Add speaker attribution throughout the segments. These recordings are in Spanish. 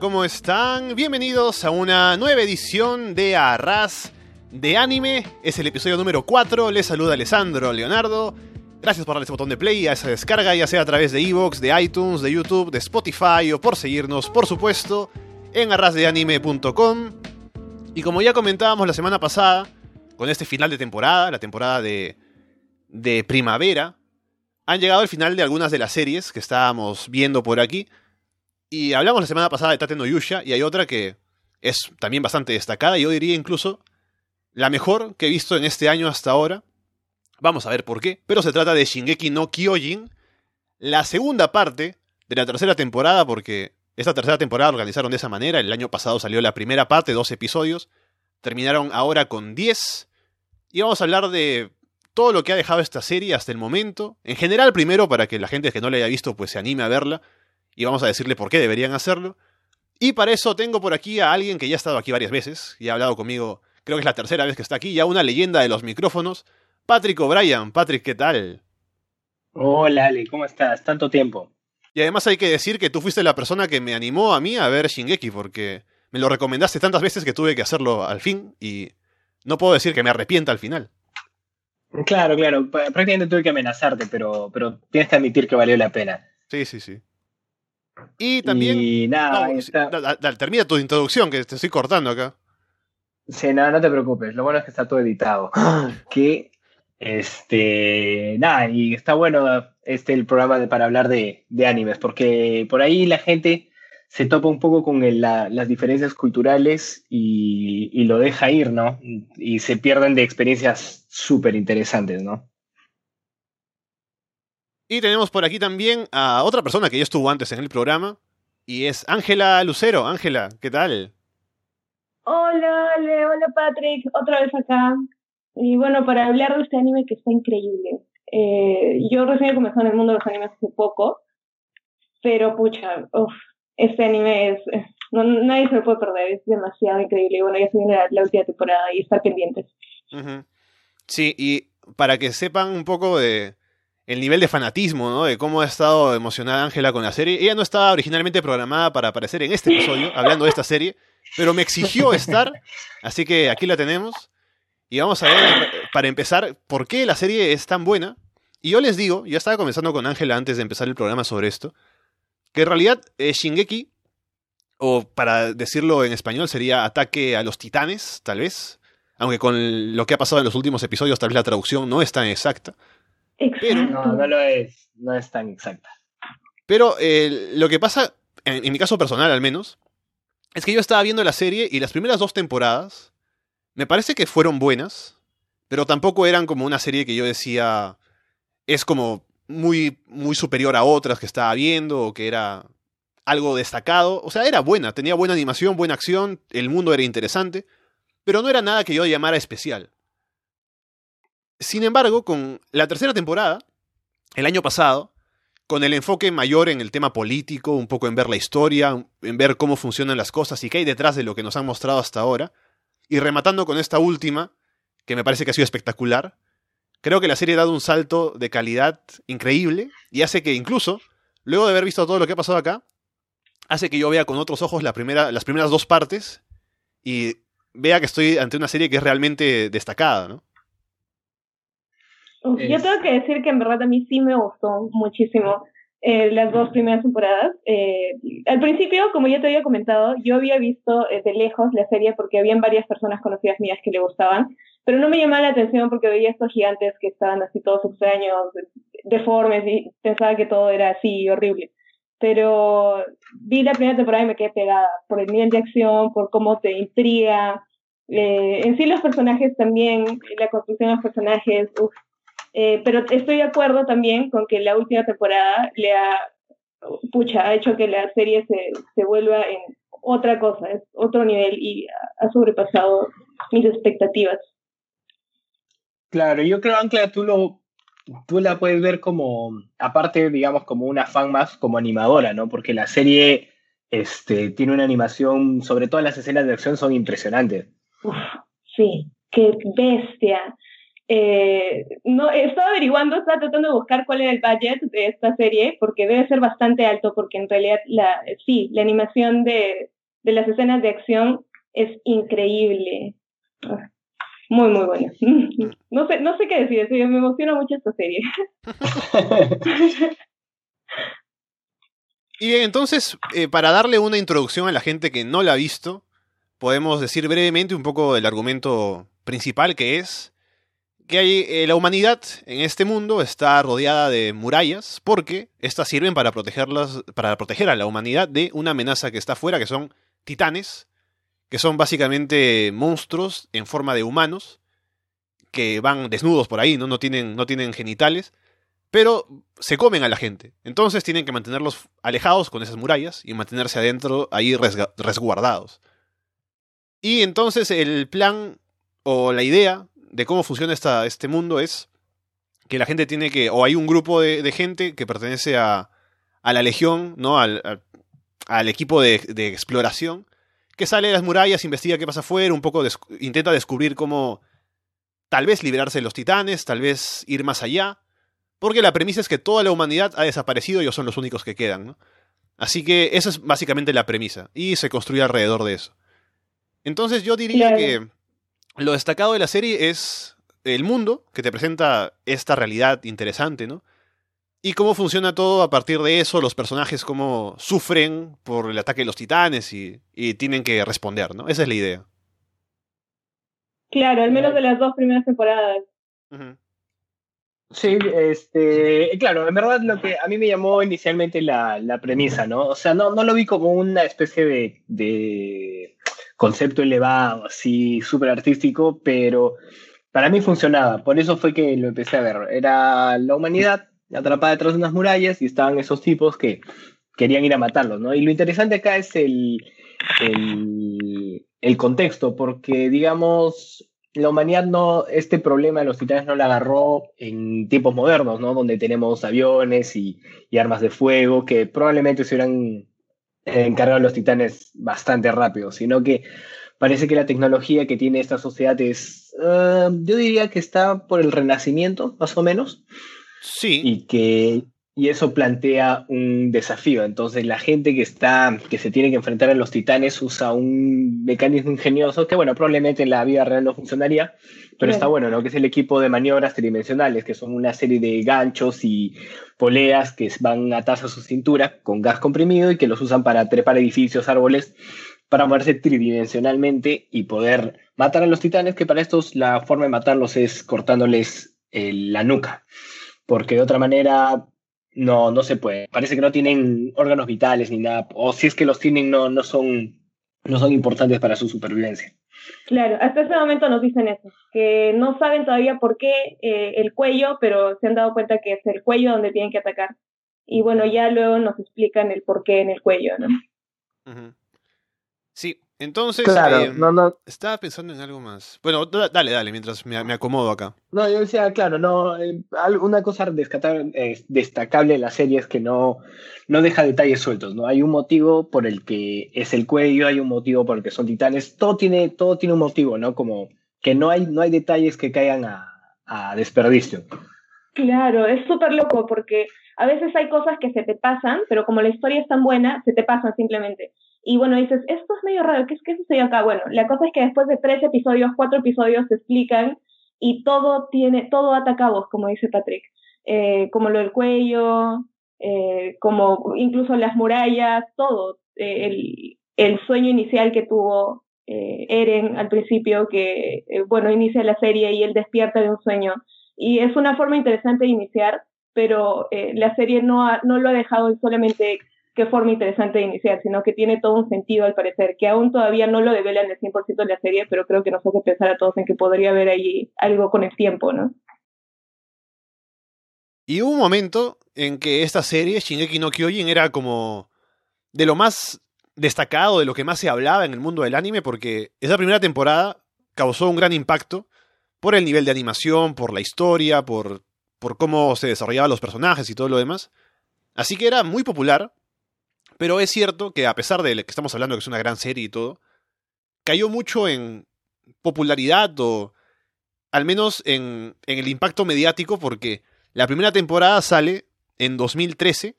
Speaker 1: ¿cómo están? Bienvenidos a una nueva edición de Arras de Anime. Es el episodio número 4. Les saluda Alessandro Leonardo. Gracias por darle ese botón de play a esa descarga, ya sea a través de Evox, de iTunes, de YouTube, de Spotify o por seguirnos, por supuesto, en arrasdeanime.com. Y como ya comentábamos la semana pasada, con este final de temporada, la temporada de, de primavera, han llegado al final de algunas de las series que estábamos viendo por aquí. Y hablamos la semana pasada de Tate no Yusha, y hay otra que es también bastante destacada, y yo diría incluso la mejor que he visto en este año hasta ahora. Vamos a ver por qué, pero se trata de Shingeki no Kyojin, la segunda parte de la tercera temporada, porque esta tercera temporada la organizaron de esa manera, el año pasado salió la primera parte, dos episodios, terminaron ahora con 10, y vamos a hablar de todo lo que ha dejado esta serie hasta el momento, en general primero para que la gente que no la haya visto pues se anime a verla, y vamos a decirle por qué deberían hacerlo. Y para eso tengo por aquí a alguien que ya ha estado aquí varias veces y ha hablado conmigo, creo que es la tercera vez que está aquí, ya una leyenda de los micrófonos, Patrick O'Brien. Patrick, ¿qué tal?
Speaker 2: Hola Ale, ¿cómo estás? Tanto tiempo.
Speaker 1: Y además hay que decir que tú fuiste la persona que me animó a mí a ver Shingeki, porque me lo recomendaste tantas veces que tuve que hacerlo al fin y no puedo decir que me arrepienta al final.
Speaker 2: Claro, claro, prácticamente tuve que amenazarte, pero, pero tienes que admitir que valió la pena.
Speaker 1: Sí, sí, sí. Y también.
Speaker 2: Y nada,
Speaker 1: termina tu introducción, que te estoy cortando acá.
Speaker 2: Sí, nada, no te preocupes. Lo bueno es que está todo editado. que, este, nada, y está bueno este el programa de, para hablar de, de, animes, porque por ahí la gente se topa un poco con las diferencias culturales y, y, lo deja ir, ¿no? Y se pierden de experiencias súper interesantes, ¿no?
Speaker 1: Y tenemos por aquí también a otra persona que ya estuvo antes en el programa, y es Ángela Lucero. Ángela, ¿qué tal?
Speaker 3: Hola, Ale, hola Patrick, otra vez acá. Y bueno, para hablar de este anime que está increíble. Eh, yo recién comenzado en el mundo de los animes hace poco, pero pucha, uf, este anime es, no, nadie se lo puede perder, es demasiado increíble. Y bueno, ya se viene la, última temporada y estar pendientes.
Speaker 1: Sí, y para que sepan un poco de, el nivel de fanatismo, ¿no? De cómo ha estado emocionada Ángela con la serie. Ella no estaba originalmente programada para aparecer en este episodio, hablando de esta serie, pero me exigió estar, así que aquí la tenemos. Y vamos a ver, para empezar, por qué la serie es tan buena. Y yo les digo, ya estaba conversando con Ángela antes de empezar el programa sobre esto, que en realidad eh, Shingeki, o para decirlo en español, sería Ataque a los Titanes, tal vez. Aunque con lo que ha pasado en los últimos episodios, tal vez la traducción no es tan exacta.
Speaker 2: No, no lo es, no es tan exacta.
Speaker 1: Pero eh, lo que pasa, en, mi caso personal al menos, es que yo estaba viendo la serie y las primeras dos temporadas me parece que fueron buenas, pero tampoco eran como una serie que yo decía es como muy, muy superior a otras que estaba viendo o que era algo destacado. O sea, era buena, tenía buena animación, buena acción, el mundo era interesante, pero no era nada que yo llamara especial. Sin embargo, con la tercera temporada, el año pasado, con el enfoque mayor en el tema político, un poco en ver la historia, en ver cómo funcionan las cosas y qué hay detrás de lo que nos han mostrado hasta ahora, y rematando con esta última, que me parece que ha sido espectacular, creo que la serie ha dado un salto de calidad increíble y hace que incluso, luego de haber visto todo lo que ha pasado acá, hace que yo vea con otros ojos las primeras dos partes y vea que estoy ante una serie que es realmente destacada, ¿no?
Speaker 3: Yo tengo que decir que en verdad a mí sí me gustó muchísimo eh, las dos primeras temporadas. Eh, al principio, como ya te había comentado, yo había visto eh, de lejos la serie porque habían varias personas conocidas mías que le gustaban, pero no me llamaba la atención porque veía estos gigantes que estaban así todos extraños, deformes y pensaba que todo era así horrible. Pero vi la primera temporada y me quedé pegada por el nivel de acción, por cómo te intriga. en sí los personajes también, la construcción de los personajes, uf, eh, pero estoy de acuerdo también con que la última temporada le ha, pucha, ha hecho que la serie se, se vuelva en otra cosa, es otro nivel y ha sobrepasado mis expectativas.
Speaker 2: Claro, yo creo, Ancla, tú lo, tú la puedes ver como, aparte, digamos, como una fan más, como animadora, ¿no? Porque la serie este, tiene una animación, sobre todo las escenas de acción son impresionantes.
Speaker 3: Uf, sí, qué bestia. Eh, no, estaba averiguando, estaba tratando de buscar cuál era el budget de esta serie, porque debe ser bastante alto, porque en realidad la, sí, la animación de, de las escenas de acción es increíble. Muy, muy buena. No sé, no sé qué decir, me emociona mucho esta serie.
Speaker 1: y bien, entonces, eh, para darle una introducción a la gente que no la ha visto, podemos decir brevemente un poco el argumento principal que es que hay, eh, la humanidad en este mundo está rodeada de murallas porque estas sirven para protegerlas, para proteger a la humanidad de una amenaza que está afuera, que son titanes, que son básicamente monstruos en forma de humanos, que van desnudos por ahí, ¿no? No tienen, no tienen genitales, pero se comen a la gente. Entonces tienen que mantenerlos alejados con esas murallas y mantenerse adentro ahí resguardados. Y entonces el plan o la idea de cómo funciona esta, este mundo es que la gente tiene que, o hay un grupo de, gente que pertenece a, a la legión, ¿no? Al, al, equipo de, de, exploración, que sale de las murallas, investiga qué pasa afuera, un poco intenta descubrir cómo tal vez liberarse de los titanes, tal vez ir más allá, porque la premisa es que toda la humanidad ha desaparecido y ellos son los únicos que quedan, ¿no? Así que esa es básicamente la premisa, y se construye alrededor de eso. Entonces yo diría que lo destacado de la serie es el mundo, que te presenta esta realidad interesante, ¿no? Y cómo funciona todo a partir de eso, los personajes cómo sufren por el ataque de los titanes y, tienen que responder, ¿no? Esa es la idea.
Speaker 3: Claro, al menos de las dos primeras temporadas.
Speaker 2: Sí, este, claro, en verdad lo que a mí me llamó inicialmente la, premisa, ¿no? O sea, no, no lo vi como una especie de, de concepto elevado, así, súper artístico, pero para mí funcionaba, por eso fue que lo empecé a ver. Era la humanidad atrapada detrás de unas murallas y estaban esos tipos que querían ir a matarlos, ¿no? Y lo interesante acá es el, el, el contexto, porque digamos, la humanidad no, este problema de los titanes no la agarró en tiempos modernos, ¿no? Donde tenemos aviones y, y armas de fuego que probablemente se hubieran encargado los titanes bastante rápido, sino que parece que la tecnología que tiene esta sociedad es, eh, yo diría que está por el renacimiento, más o menos.
Speaker 1: Sí.
Speaker 2: Y que y eso plantea un desafío. Entonces la gente que está, que se tiene que enfrentar a los titanes usa un mecanismo ingenioso que, bueno, probablemente en la vida real no funcionaría, pero está bueno, ¿no? Que es el equipo de maniobras tridimensionales, que son una serie de ganchos y poleas que van atadas a su cintura con gas comprimido y que los usan para trepar edificios, árboles, para moverse tridimensionalmente y poder matar a los titanes, que para estos la forma de matarlos es cortándoles eh, la nuca, porque de otra manera no, no se puede. Parece que no tienen órganos vitales ni nada, o si es que los tienen no, no, son, no son importantes para su supervivencia.
Speaker 3: Claro, hasta ese momento nos dicen eso, que no saben todavía por qué eh, el cuello, pero se han dado cuenta que es el cuello donde tienen que atacar. Y bueno, ya luego nos explican el por qué en el cuello, ¿no?
Speaker 1: Entonces,
Speaker 2: claro, eh, no, no.
Speaker 1: estaba pensando en algo más. Bueno, dale, dale, mientras me, acomodo acá.
Speaker 2: No, yo decía, claro, no, eh, una cosa destacable de la serie es que no, no deja detalles sueltos, ¿no? Hay un motivo por el que es el cuello, hay un motivo por el que son titanes, todo tiene, todo tiene un motivo, ¿no? Como que no hay, no hay detalles que caigan a, a desperdicio.
Speaker 3: Claro, es súper loco porque a veces hay cosas que se te pasan, pero como la historia es tan buena, se te pasan simplemente. Y bueno, dices, esto es medio raro, ¿qué es que sucedió acá? Bueno, la cosa es que después de tres episodios, cuatro episodios, se explican y todo tiene, todo ata cabos, como dice Patrick. Eh, como lo del cuello, eh, como incluso las murallas, todo. Eh, el, el, sueño inicial que tuvo Eren al principio, que, bueno, inicia la serie y él despierta de un sueño. Y es una forma interesante de iniciar, pero la serie no, no lo ha dejado solamente qué forma interesante de iniciar, sino que tiene todo un sentido al parecer, que aún todavía no lo develan el 100% de la serie, pero creo que nos hace pensar a todos en que podría haber ahí algo con el tiempo, ¿no?
Speaker 1: Y hubo un momento en que esta serie, Shingeki no Kyojin, era como de lo más destacado, de lo que más se hablaba en el mundo del anime, porque esa primera temporada causó un gran impacto por el nivel de animación, por la historia, por, por cómo se desarrollaban los personajes y todo lo demás. Así que era muy popular, pero es cierto que a pesar de que estamos hablando que es una gran serie y todo, cayó mucho en popularidad o al menos en, en el impacto mediático, porque la primera temporada sale en 2013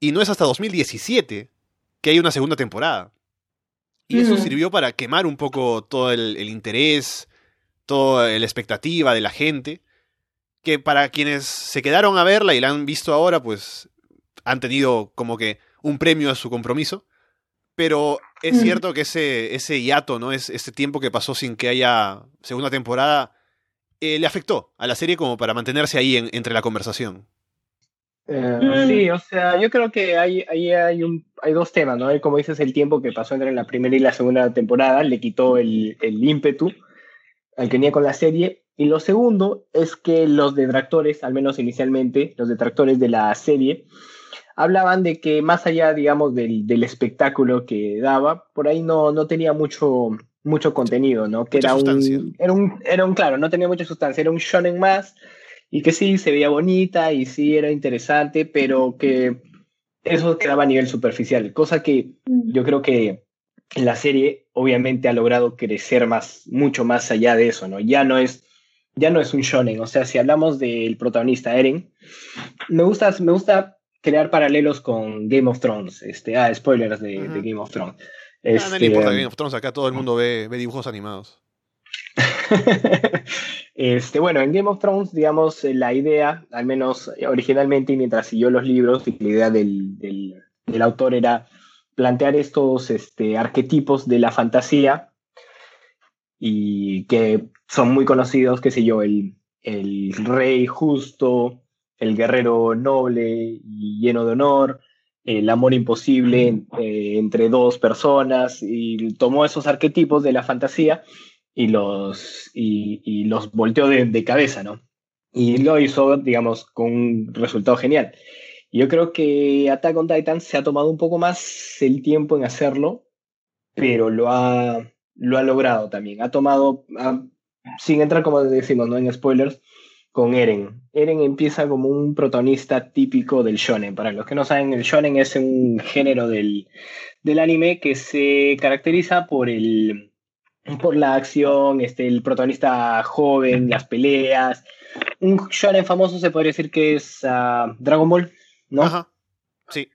Speaker 1: y no es hasta 2017 que hay una segunda temporada. Y eso
Speaker 3: Mm.
Speaker 1: sirvió para quemar un poco todo el, el interés, toda la expectativa de la gente. Que para quienes se quedaron a verla y la han visto ahora, pues han tenido como que un premio a su compromiso. Pero es
Speaker 3: Mm.
Speaker 1: cierto que ese, ese hiato, ¿no? Es, ese tiempo que pasó sin que haya segunda temporada, eh, le afectó a la serie como para mantenerse ahí en- entre la conversación.
Speaker 2: Eh,
Speaker 3: Mm.
Speaker 2: Sí, o sea, yo creo que hay, ahí hay, un, hay dos temas, ¿no? Como dices, el tiempo que pasó entre la primera y la segunda temporada le quitó el, el ímpetu al que tenía con la serie. Y lo segundo es que los detractores, al menos inicialmente, los detractores de la serie, hablaban de que más allá, digamos, del, del espectáculo que daba, por ahí no, no tenía mucho, mucho contenido, ¿no? Que
Speaker 1: Mucha
Speaker 2: era
Speaker 1: sustancia.
Speaker 2: un, era un, era un, claro, no tenía mucha sustancia, era un shonen más y que sí se veía bonita y sí era interesante, pero que eso quedaba a nivel superficial, cosa que yo creo que la serie obviamente ha logrado crecer más, mucho más allá de eso, ¿no? Ya no es, ya no es un shonen, o sea, si hablamos del protagonista Eren, me gusta, me gusta crear paralelos con Game of Thrones, este, ah, spoilers de, Game of Thrones.
Speaker 1: Ah, no le
Speaker 2: Este,
Speaker 1: importa Game of Thrones, acá todo el mundo ve, ve dibujos animados.
Speaker 2: este, bueno, en Game of Thrones, digamos, eh, la idea, al menos originalmente, y mientras siguió los libros, la idea del, del- del autor era plantear estos este, arquetipos de la fantasía y que son muy conocidos, qué sé yo, el, el rey justo, el guerrero noble y lleno de honor, el amor imposible eh, entre dos personas, y tomó esos arquetipos de la fantasía y los, y, y los volteó de, de cabeza, ¿no? Y lo hizo, digamos, con un resultado genial. Yo creo que Attack on Titan se ha tomado un poco más el tiempo en hacerlo, pero lo ha, lo ha logrado también. Ha tomado, ha- sin entrar como decimos, ¿no? En spoilers, con Eren. Eren empieza como un protagonista típico del shonen. Para los que no saben, el shonen es un género del, del anime que se caracteriza por el por la acción, este, el protagonista joven, las peleas. Un shonen famoso se podría decir que es ah, Dragon Ball, ¿no?
Speaker 1: Ajá. Sí.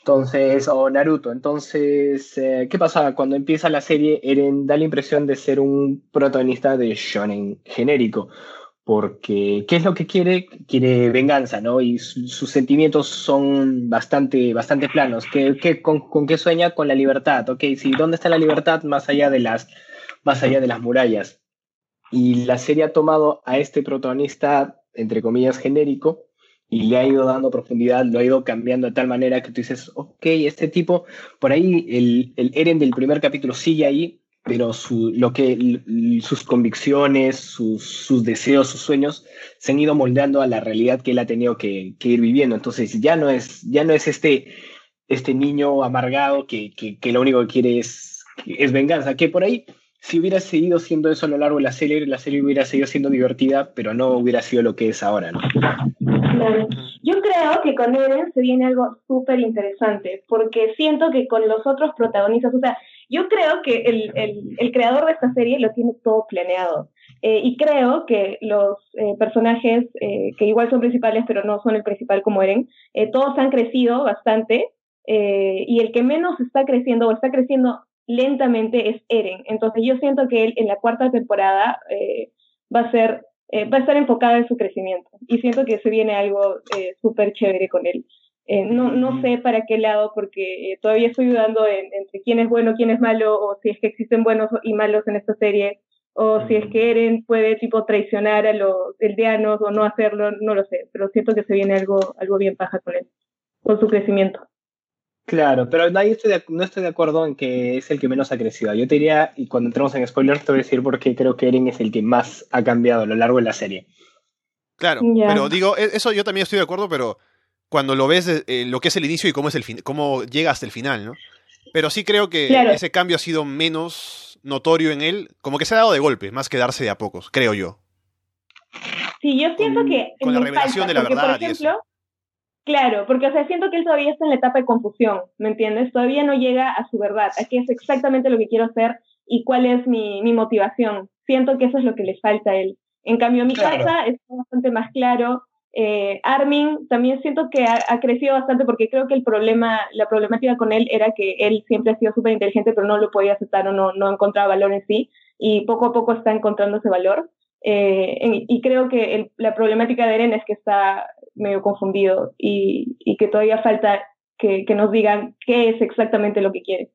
Speaker 2: Entonces, o Naruto. Entonces, eh, ¿qué pasa? Cuando empieza la serie, Eren da la impresión de ser un protagonista de shonen genérico. Porque, ¿qué es lo que quiere? Quiere venganza, ¿no? Y su- sus sentimientos son bastante, bastante planos. ¿Qué, qué- con, con qué sueña? Con la libertad, ¿ok? Sí, ¿dónde está la libertad más allá de las, más allá de las murallas? Y la serie ha tomado a este protagonista, entre comillas, genérico, y le ha ido dando profundidad, lo ha ido cambiando de tal manera que tú dices, ok, este tipo, por ahí el, el Eren del primer capítulo sigue ahí, pero su, lo que, sus convicciones, sus, sus deseos, sus sueños se han ido moldeando a la realidad que él ha tenido que, ir viviendo. Entonces ya no es, ya no es este, este niño amargado que, que, lo único que quiere es, es venganza, que por ahí si hubiera seguido siendo eso a lo largo de la serie, la serie hubiera seguido siendo divertida, pero no hubiera sido lo que es ahora, ¿no?
Speaker 3: Claro. Yo creo que con Eren se viene algo súper interesante, porque siento que con los otros protagonistas, o sea, yo creo que el, el, el creador de esta serie lo tiene todo planeado. Eh, y creo que los eh, personajes eh, que igual son principales, pero no son el principal como Eren, eh, todos han crecido bastante. eh, y el que menos está creciendo o está creciendo lentamente es Eren. Entonces yo siento que él en la cuarta temporada va a ser eh, va a estar enfocada en su crecimiento y siento que se viene algo eh, súper chévere con él. Eh, no, no sé para qué lado, porque eh, todavía estoy dudando en, entre quién es bueno, quién es malo, o si es que existen buenos y malos en esta serie, o si es que Eren puede tipo traicionar a los eldeanos o no hacerlo, no lo sé, pero siento que se viene algo, algo bien paja con él, con su crecimiento.
Speaker 2: Claro, pero no estoy, de, no estoy de acuerdo en que es el que menos ha crecido. Yo te diría, y cuando entremos en spoilers, te voy a decir por qué creo que Eren es el que más ha cambiado a lo largo de la serie.
Speaker 1: Claro, pero digo, e- eso yo también estoy de acuerdo, pero cuando lo ves, de- eh, lo que es el inicio y cómo es el fin, cómo llega hasta el final, ¿no? Pero sí creo que
Speaker 3: Claro.
Speaker 1: ese cambio ha sido menos notorio en él, como que se ha dado de golpe, más que darse de a pocos, creo yo.
Speaker 3: Sí, yo siento
Speaker 2: Con-
Speaker 3: que
Speaker 1: con la revelación
Speaker 3: falta,
Speaker 1: de la
Speaker 3: porque,
Speaker 1: verdad
Speaker 3: Por
Speaker 1: y eso.
Speaker 3: ejemplo, claro, porque o sea, siento que él todavía está en la etapa de confusión, ¿me entiendes? Todavía no llega a su verdad, a qué es exactamente lo que quiero hacer y cuál es mi, mi motivación. siento que eso es lo que le falta a él. En cambio, mi casa está bastante más claro. Eh, Armin también siento que ha, crecido bastante porque creo que el problema, la problemática con él era que él siempre ha sido súper inteligente, pero no lo podía aceptar o no, no encontraba valor en sí. Y poco a poco está encontrando ese valor. Eh, y creo que la problemática de Eren es que está medio confundido y, y que todavía falta que, que, nos digan qué es exactamente lo que quiere.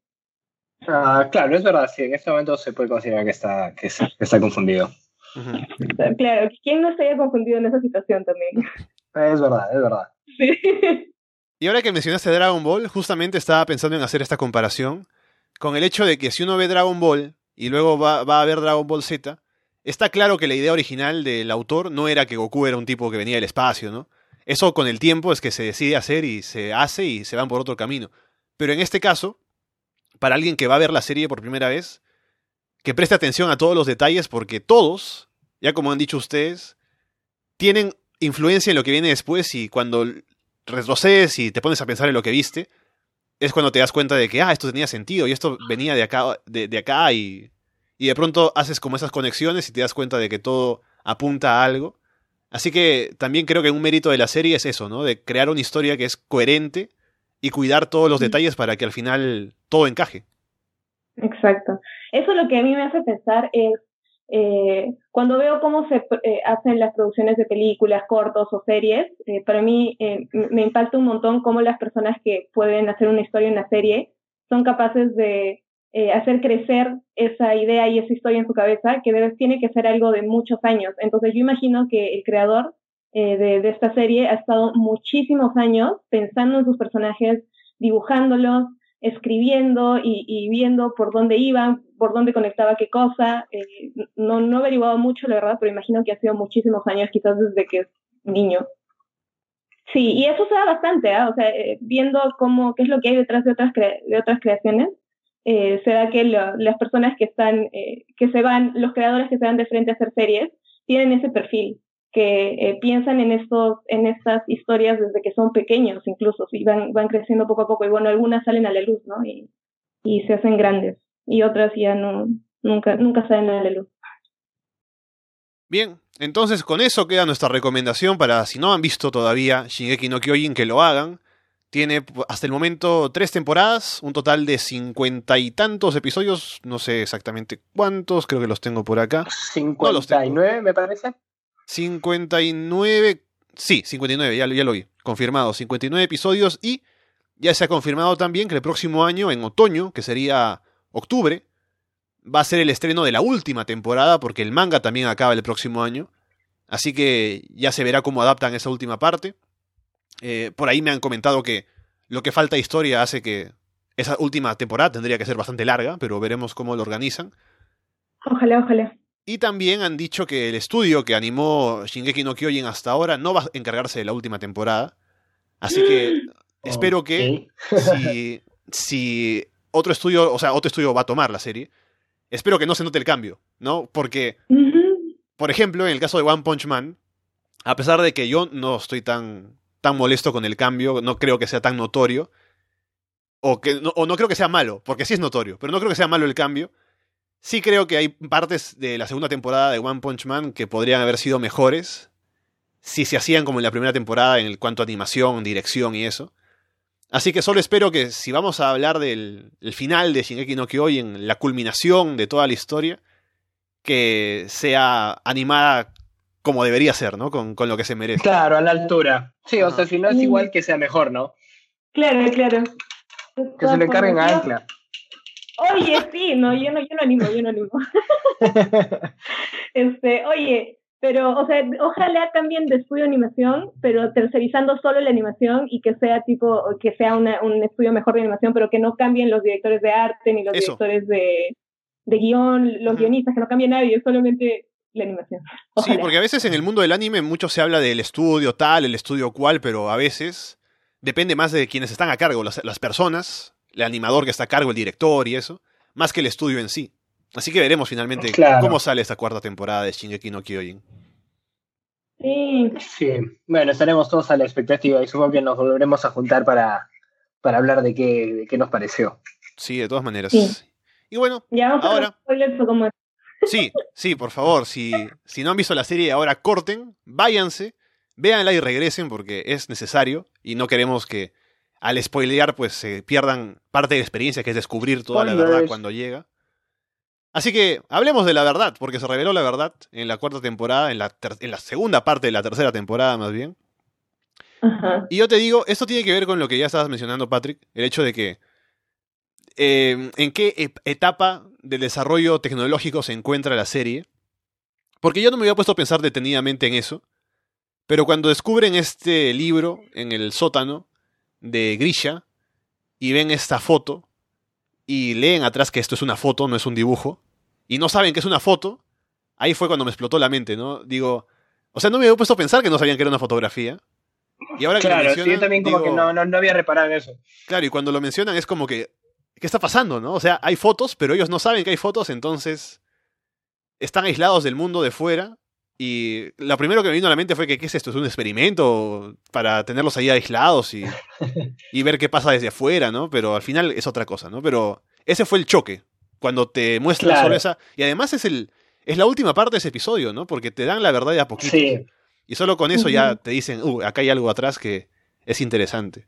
Speaker 2: Ah, claro, es verdad, sí, en este momento se puede considerar que está, que está confundido.
Speaker 3: Claro, ¿quién no estaría confundido en esa situación también?
Speaker 2: Es verdad, es verdad.
Speaker 3: Sí.
Speaker 1: Y ahora que mencionaste Dragon Ball, justamente estaba pensando en hacer esta comparación con el hecho de que si uno ve Dragon Ball y luego va, va a ver Dragon Ball Z, está claro que la idea original del autor no era que Goku era un tipo que venía del espacio, ¿no? Eso con el tiempo es que se decide hacer y se hace y se van por otro camino. Pero en este caso, para alguien que va a ver la serie por primera vez, que preste atención a todos los detalles porque todos, ya como han dicho ustedes, tienen influencia en lo que viene después y cuando retrocedes y te pones a pensar en lo que viste, es cuando te das cuenta de que, ah, esto tenía sentido y esto venía de acá, de, acá y, y de pronto haces como esas conexiones y te das cuenta de que todo apunta a algo. Así que también creo que un mérito de la serie es eso, ¿no? De crear una historia que es coherente y cuidar todos los detalles para que al final todo encaje.
Speaker 3: Exacto. Eso lo que a mí me hace pensar es eh, cuando veo cómo se eh, hacen las producciones de películas, cortos o series, eh, para mí me impacta un montón cómo las personas que pueden hacer una historia en la serie son capaces de hacer crecer esa idea y esa historia en su cabeza, que debe, tiene que ser algo de muchos años. Entonces yo imagino que el creador de, de, esta serie ha estado muchísimos años pensando en sus personajes, dibujándolos, escribiendo y, viendo por dónde iban, por dónde conectaba qué cosa. Eh, no, no he averiguado mucho, la verdad, pero imagino que ha sido muchísimos años, quizás desde que es niño. Sí, y eso se da bastante, ¿ah? o sea, eh, viendo cómo, qué es lo que hay detrás de otras, de otras creaciones, eh, se da que las personas que están, que se van, los creadores que se van de frente a hacer series, tienen ese perfil que eh, piensan en estos, en estas historias desde que son pequeños incluso, y van, van creciendo poco a poco, y bueno, algunas salen a la luz, ¿no? Y, y se hacen grandes, y otras ya no, nunca, nunca salen a la luz.
Speaker 1: Bien, entonces con eso queda nuestra recomendación para si no han visto todavía Shingeki no Kyojin que lo hagan. Tiene hasta el momento tres temporadas, un total de cincuenta y tantos episodios, no sé exactamente cuántos, creo que los tengo por acá.
Speaker 2: Cincuenta y nueve, me parece.
Speaker 1: 59, sí, 59, ya, ya lo vi, confirmado, 59 episodios y ya se ha confirmado también que el próximo año, en otoño, que sería octubre, va a ser el estreno de la última temporada, porque el manga también acaba el próximo año. Así que ya se verá cómo adaptan esa última parte. Eh, por ahí me han comentado que lo que falta de historia hace que esa última temporada tendría que ser bastante larga, pero veremos cómo lo organizan.
Speaker 3: Ojalá, ojalá.
Speaker 1: Y también han dicho que el estudio que animó Shingeki no Kyojin hasta ahora no va a encargarse de la última temporada. Así que espero que si, si, otro estudio, o sea, otro estudio va a tomar la serie, espero que no se note el cambio, ¿no? Porque, por ejemplo, en el caso de One Punch Man, a pesar de que yo no estoy tan, tan molesto con el cambio, no creo que sea tan notorio, o, que, o no creo que sea malo, porque sí es notorio, pero no creo que sea malo el cambio Sí creo que hay partes de la segunda temporada de One Punch Man que podrían haber sido mejores si se hacían como en la primera temporada en cuanto a animación, dirección y eso. Así que solo espero que si vamos a hablar del final de Shingeki no Kyojin, la culminación de toda la historia, que sea animada como debería ser, ¿no? Con, lo que se merece.
Speaker 2: Claro, a la altura. Sí, o sea, si no es igual que sea mejor, ¿no?
Speaker 3: Claro, claro.
Speaker 2: Que se le carguen a Ancla.
Speaker 3: Oye, sí, no, yo no, yo no animo, yo no animo. este, oye, pero, o sea, ojalá cambien de estudio de animación, pero tercerizando solo la animación y que sea tipo, que sea un estudio mejor de animación, pero que no cambien los directores de arte ni los directores de, de guion, los guionistas, que no cambie nadie, solamente la animación.
Speaker 1: Sí, porque a veces en el mundo del anime mucho se habla del estudio tal, el estudio cual, pero a veces depende más de quienes están a cargo, las, las personas el animador que está a cargo, el director y eso, más que el estudio en sí. Así que veremos finalmente cómo sale esta cuarta temporada de Shingeki no Kyojin.
Speaker 3: Sí.
Speaker 2: Sí, bueno, estaremos todos a la expectativa y supongo que nos volveremos a juntar para, para hablar de qué, de qué nos pareció.
Speaker 1: Sí, de todas maneras.
Speaker 3: Sí.
Speaker 1: Y bueno,
Speaker 3: ya
Speaker 1: ahora... Sí, sí, por favor, si, si no han visto la serie ahora corten, váyanse, véanla y regresen porque es necesario y no queremos que al spoilear pues se pierdan parte de la experiencia que es descubrir toda la verdad cuando llega. Así que hablemos de la verdad, porque se reveló la verdad en la cuarta temporada, en la, en la segunda parte de la tercera temporada más bien. Y yo te digo, esto tiene que ver con lo que ya estabas mencionando, Patrick, el hecho de que em, en qué etapa del desarrollo tecnológico se encuentra la serie. Porque yo no me había puesto a pensar detenidamente en eso. Pero cuando descubren este libro en el sótano de Grisha y ven esta foto y leen atrás que esto es una foto, no es un dibujo, y no saben que es una foto, ahí fue cuando me explotó la mente, ¿no? Digo, o sea, no me había puesto a pensar que no sabían que era una fotografía. Y ahora que
Speaker 2: claro, lo yo también como que no, no, había reparado en eso.
Speaker 1: Claro, y cuando lo mencionan es como que, ¿qué está pasando, no? O sea, hay fotos, pero ellos no saben que hay fotos, entonces están aislados del mundo de fuera. Y lo primero que me vino a la mente fue que, ¿qué es esto? ¿Es un experimento para tenerlos ahí aislados y, y ver qué pasa desde afuera, ¿no? Pero al final es otra cosa, ¿no? Pero ese fue el choque cuando te muestran claro. esa. Y además es el. Es la última parte de ese episodio, ¿no? Porque te dan la verdad de a poquito. Y solo con eso ya te dicen, uh, acá hay algo atrás que es interesante.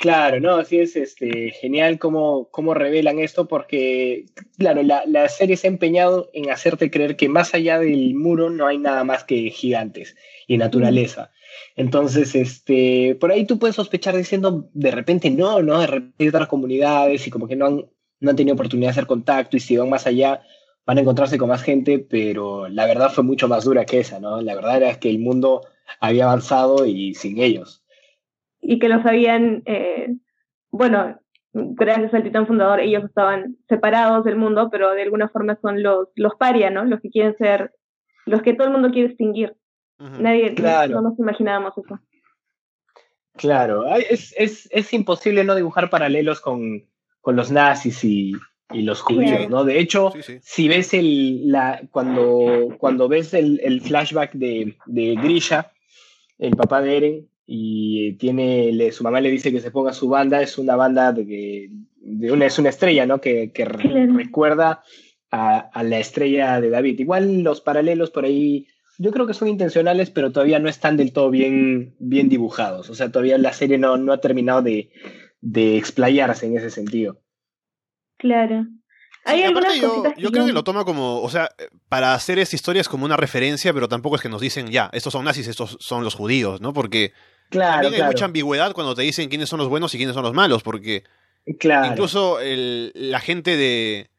Speaker 2: Claro, no, sí es este, genial cómo, cómo revelan esto, porque, claro, la, la, serie se ha empeñado en hacerte creer que más allá del muro no hay nada más que gigantes y naturaleza. Entonces, este, por ahí tú puedes sospechar diciendo, de repente no, ¿no? De repente hay otras comunidades y como que no han, no han tenido oportunidad de hacer contacto y si van más allá van a encontrarse con más gente, pero la verdad fue mucho más dura que esa, ¿no? La verdad era que el mundo había avanzado y sin ellos.
Speaker 3: Y que los habían, eh, bueno, gracias al titán fundador, ellos estaban separados del mundo, pero de alguna forma son los, los paria, ¿no? Los que quieren ser, los que todo el mundo quiere extinguir. Nadie, claro. no, nos imaginábamos eso.
Speaker 2: Claro, es, es, es imposible no dibujar paralelos con, con los nazis y, y los judíos, ¿no? De hecho, si ves el, la, cuando, cuando ves el, el flashback de, de, Grisha, el papá de Eren, y tiene, le, su mamá le dice que se ponga su banda, es una banda de, de una, es una estrella, ¿no? Que, que recuerda a, a, la estrella de David. Igual los paralelos por ahí, yo creo que son intencionales, pero todavía no están del todo bien, bien dibujados. O sea, todavía la serie no, no ha terminado de, de explayarse en ese sentido.
Speaker 3: Claro.
Speaker 1: Hay algunas yo, yo creo que lo toma como, o sea, para hacer esta historia es como una referencia, pero tampoco es que nos dicen, ya, estos son nazis, estos son los judíos, ¿no? Porque
Speaker 2: claro,
Speaker 1: también hay mucha ambigüedad cuando te dicen quiénes son los buenos y quiénes son los malos, porque
Speaker 2: claro.
Speaker 1: incluso el, la gente de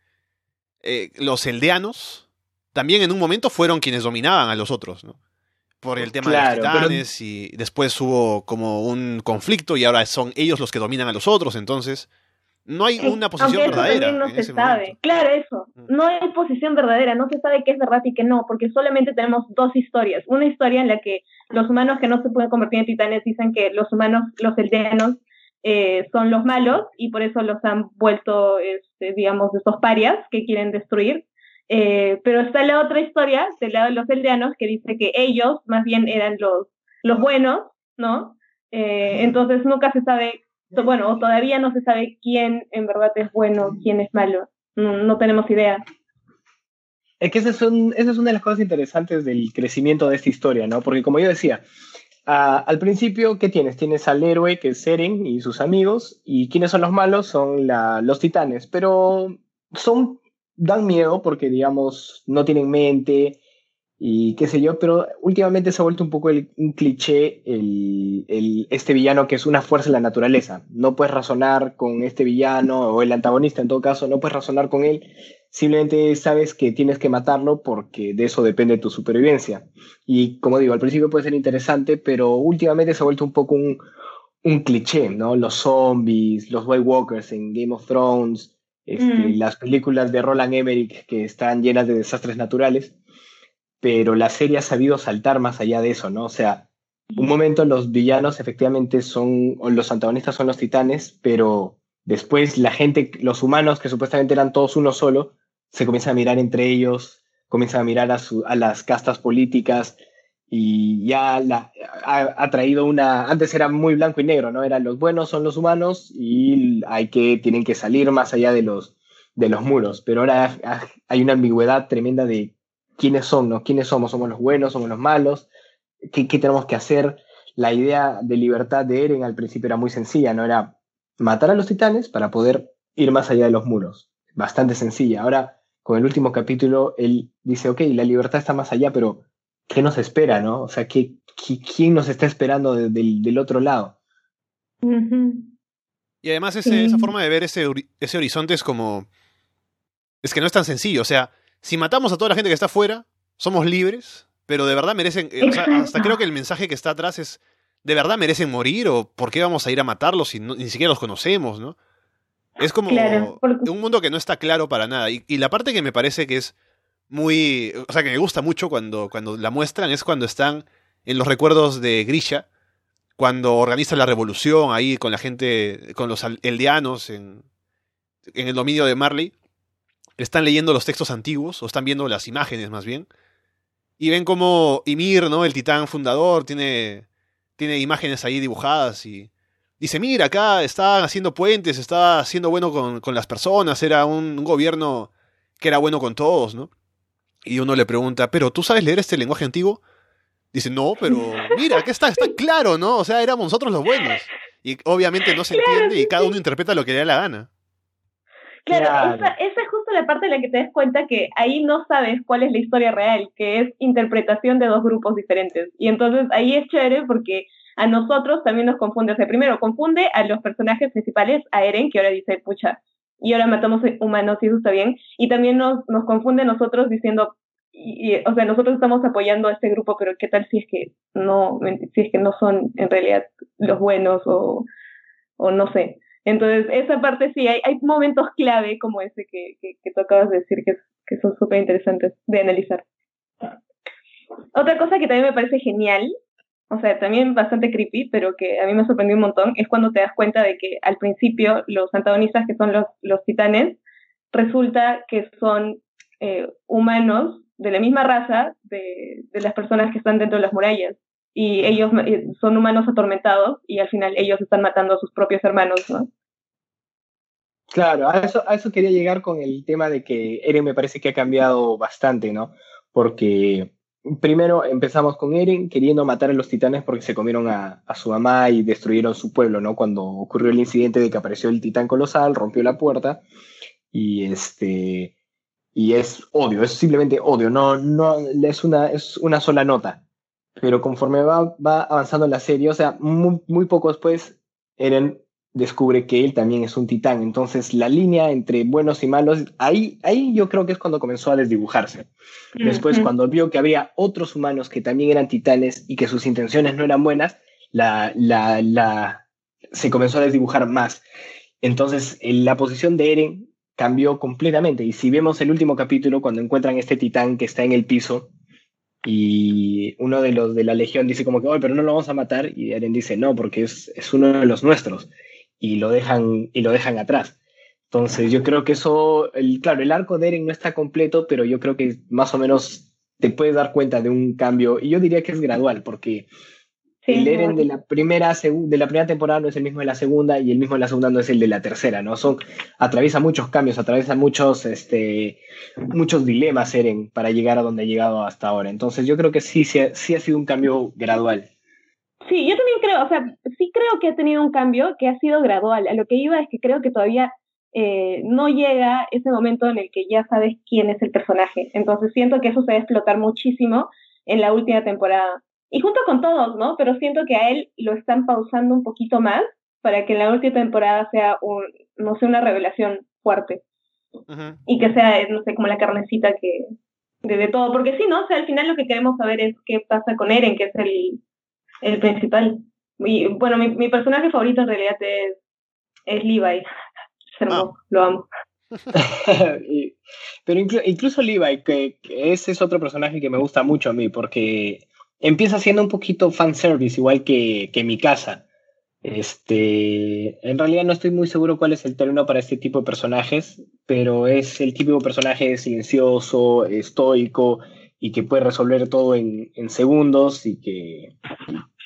Speaker 1: eh, los eldeanos también en un momento fueron quienes dominaban a los otros, ¿no? Por el tema de los titanes y después hubo como un conflicto y ahora son ellos los que dominan a los otros, entonces no hay una posición verdadera.
Speaker 3: No se sabe. Claro, eso. Mm. No hay posición verdadera. No se sabe qué es verdad y qué no, porque solamente tenemos dos historias. Una historia en la que los humanos que no se pueden convertir en titanes dicen que los humanos, los eldeanos, eh, son los malos y por eso los han vuelto, este, digamos, estos parias que quieren destruir. Eh, pero está la otra historia del lado de los eldeanos que dice que ellos más bien eran los, los buenos, ¿no? Eh, entonces nunca se sabe bueno, todavía no se sabe quién en verdad es bueno, quién es malo. No, tenemos idea.
Speaker 2: Es que esa es, esa es una de las cosas interesantes del crecimiento de esta historia, ¿no? Porque como yo decía, al principio, ¿qué tienes? Tienes al héroe, que es Seren y sus amigos, y ¿quiénes son los malos? Son los titanes, pero son, dan miedo porque, digamos, no tienen mente, y qué sé yo, pero últimamente se ha vuelto un poco el, un cliché el, el, este villano que es una fuerza de la naturaleza. No puedes razonar con este villano o el antagonista en todo caso, no puedes razonar con él, simplemente sabes que tienes que matarlo porque de eso depende tu supervivencia. Y como digo, al principio puede ser interesante, pero últimamente se ha vuelto un poco un, un cliché, ¿no? Los zombies, los White Walkers en Game of Thrones, este, mm. las películas de Roland Emmerich que están llenas de desastres naturales pero la serie ha sabido saltar más allá de eso, ¿no? O sea, un momento los villanos efectivamente son, o los antagonistas son los titanes, pero después la gente, los humanos que supuestamente eran todos uno solo, se comienzan a mirar entre ellos, comienzan a mirar a, las castas políticas y ya la, ha, traído una, antes era muy blanco y negro, ¿no? Eran los buenos son los humanos y hay que, tienen que salir más allá de los, de los muros, pero ahora hay una ambigüedad tremenda de quiénes son, ¿no? ¿Quiénes somos? ¿Somos los buenos? ¿Somos los malos? ¿Qué, qué tenemos que hacer? La idea de libertad de Eren al principio era muy sencilla, ¿no? Era matar a los titanes para poder ir más allá de los muros. Bastante sencilla. Ahora, con el último capítulo, él dice, ok, la libertad está más allá, pero ¿qué nos espera, no? O sea, ¿qué, quién nos está esperando del otro lado?
Speaker 1: Y además esa forma de ver ese, ese horizonte es como... Es que no es tan sencillo, o sea, si matamos a toda la gente que está afuera, somos libres, pero de verdad merecen, eh, o sea, hasta creo que el mensaje que está atrás es, ¿de verdad merecen morir o por qué vamos a ir a matarlos si ni siquiera los conocemos, no? Es como un mundo que no está claro para nada. Y, la parte que me parece que es muy, o sea, que me gusta mucho cuando, cuando la muestran es cuando están en los recuerdos de Grisha, cuando organiza la revolución ahí con la gente, con los eldianos en, en el dominio de Marley están leyendo los textos antiguos, o están viendo las imágenes más bien, y ven como Ymir, ¿no? El titán fundador, tiene, tiene imágenes ahí dibujadas y dice, mira, acá está haciendo puentes, está siendo bueno con, las personas, era un, gobierno que era bueno con todos, ¿no? Y uno le pregunta, pero ¿tú sabes leer este lenguaje antiguo? Dice, no, pero mira, aquí está, está claro, ¿no? O sea, éramos nosotros los buenos. Y obviamente no se entiende y cada uno interpreta lo que le da la gana.
Speaker 3: Claro, Esa, esa, es justo la parte en la que te das cuenta que ahí no sabes cuál es la historia real, que es interpretación de dos grupos diferentes. Y entonces ahí es chévere porque a nosotros también nos confunde. O sea, primero confunde a los personajes principales, a Eren, que ahora dice, pucha, y ahora matamos humanos y eso está bien. Y también nos, nos confunde a nosotros diciendo, y, o sea, nosotros estamos apoyando a este grupo, pero ¿qué tal si es que no, si es que no son en realidad los buenos o, o no sé? Entonces, esa parte sí, hay, hay momentos clave como ese que, que, que tú acabas de decir que, que son súper interesantes de analizar. Otra cosa que también me parece genial, o sea, también bastante creepy, pero que a mí me sorprendió un montón, es cuando te das cuenta de que al principio los antagonistas, que son los, los titanes, resulta que son eh, humanos de la misma raza de, de las personas que están dentro de las murallas y ellos son humanos atormentados y al final ellos están matando a sus propios hermanos, ¿no?
Speaker 2: Claro, a eso, a eso quería llegar con el tema de que Eren me parece que ha cambiado bastante, ¿no? Porque primero empezamos con Eren queriendo matar a los titanes porque se comieron a, a, su mamá y destruyeron su pueblo, ¿no? Cuando ocurrió el incidente de que apareció el titán colosal, rompió la puerta y este y es odio, es simplemente odio, no no es una es una sola nota pero conforme va, va avanzando la serie, o sea, muy, muy poco después, Eren descubre que él también es un titán. Entonces, la línea entre buenos y malos, ahí, ahí yo creo que es cuando comenzó a desdibujarse. Después, cuando vio que había otros humanos que también eran titanes y que sus intenciones no eran buenas, la, la, la, se comenzó a desdibujar más. Entonces, la posición de Eren cambió completamente. Y si vemos el último capítulo, cuando encuentran este titán que está en el piso, y uno de los de la legión dice como que, oye, pero no lo vamos a matar. Y Eren dice, no, porque es, es uno de los nuestros. Y lo dejan, y lo dejan atrás. Entonces yo creo que eso, el, claro, el arco de Eren no está completo, pero yo creo que más o menos te puedes dar cuenta de un cambio. Y yo diría que es gradual, porque el Eren de la, primera, de la primera temporada no es el mismo de la segunda y el mismo de la segunda no es el de la tercera, ¿no? Son, atraviesa muchos cambios, atraviesa muchos, este, muchos dilemas Eren para llegar a donde ha llegado hasta ahora. Entonces yo creo que sí, sí, sí ha sido un cambio gradual.
Speaker 3: Sí, yo también creo, o sea, sí creo que ha tenido un cambio que ha sido gradual. A lo que iba es que creo que todavía eh, no llega ese momento en el que ya sabes quién es el personaje. Entonces siento que eso se va a explotar muchísimo en la última temporada. Y junto con todos, ¿no? Pero siento que a él lo están pausando un poquito más para que en la última temporada sea un, no sé, una revelación fuerte. Y que sea, no sé, como la carnecita que, de, todo. Porque sí, ¿no? O sea, al final lo que queremos saber es qué pasa con Eren, que es el, el principal. Y bueno, mi, mi personaje favorito en realidad es, es Levi. Es hermoso, ah. lo amo.
Speaker 2: pero incluso Levi, que, que, ese es otro personaje que me gusta mucho a mí, porque empieza siendo un poquito fanservice, igual que, que mi casa. Este, en realidad no estoy muy seguro cuál es el término para este tipo de personajes, pero es el típico personaje silencioso, estoico y que puede resolver todo en, en segundos y que,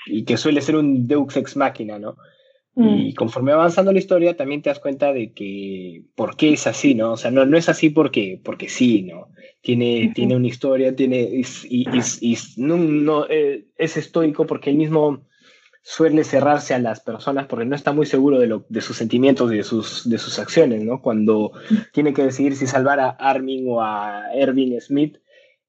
Speaker 2: y que suele ser un Deux ex máquina, ¿no? Y mm. conforme avanzando la historia, también te das cuenta de que por qué es así, ¿no? O sea, no, no es así porque, porque sí, ¿no? Tiene, tiene una historia, tiene, y, no, no eh, es estoico porque él mismo suele cerrarse a las personas porque no está muy seguro de, lo, de sus sentimientos y de sus, de sus acciones, ¿no? Cuando tiene que decidir si salvar a Armin o a Ervin Smith,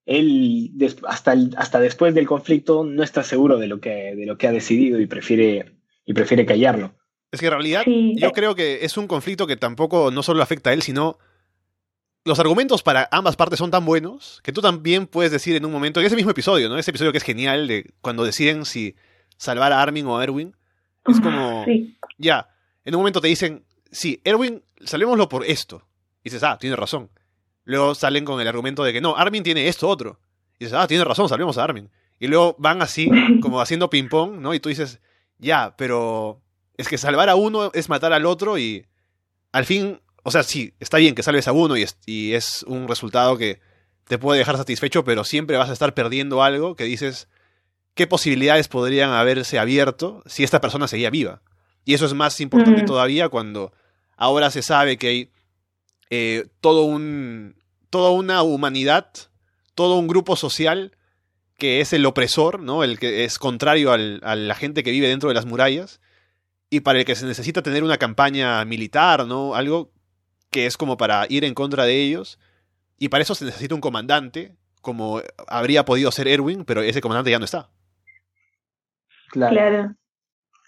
Speaker 2: él hasta, hasta después del conflicto no está seguro de lo que, de lo que ha decidido y prefiere, y prefiere callarlo.
Speaker 1: Es que en realidad yo creo que es un conflicto que tampoco no solo afecta a él, sino los argumentos para ambas partes son tan buenos que tú también puedes decir en un momento, en ese mismo episodio, ¿no? Ese episodio que es genial de cuando deciden si salvar a Armin o a Erwin. Es como, ya, en un momento te dicen, sí, Erwin, salvémoslo por esto. Y dices, ah, tiene razón. Luego salen con el argumento de que no, Armin tiene esto otro. Y dices, ah, tiene razón, salvemos a Armin. Y luego van así, como haciendo ping-pong, ¿no? Y tú dices, ya, pero es que salvar a uno es matar al otro y al fin, o sea, sí, está bien que salves a uno y es, y es un resultado que te puede dejar satisfecho, pero siempre vas a estar perdiendo algo que dices, qué posibilidades podrían haberse abierto si esta persona seguía viva. Y eso es más importante mm. todavía cuando ahora se sabe que hay eh, todo un, toda una humanidad, todo un grupo social que es el opresor, ¿no? El que es contrario a la gente que vive dentro de las murallas y para el que se necesita tener una campaña militar, ¿no? Algo que es como para ir en contra de ellos y para eso se necesita un comandante, como habría podido ser Erwin, pero ese comandante ya no está.
Speaker 3: Claro.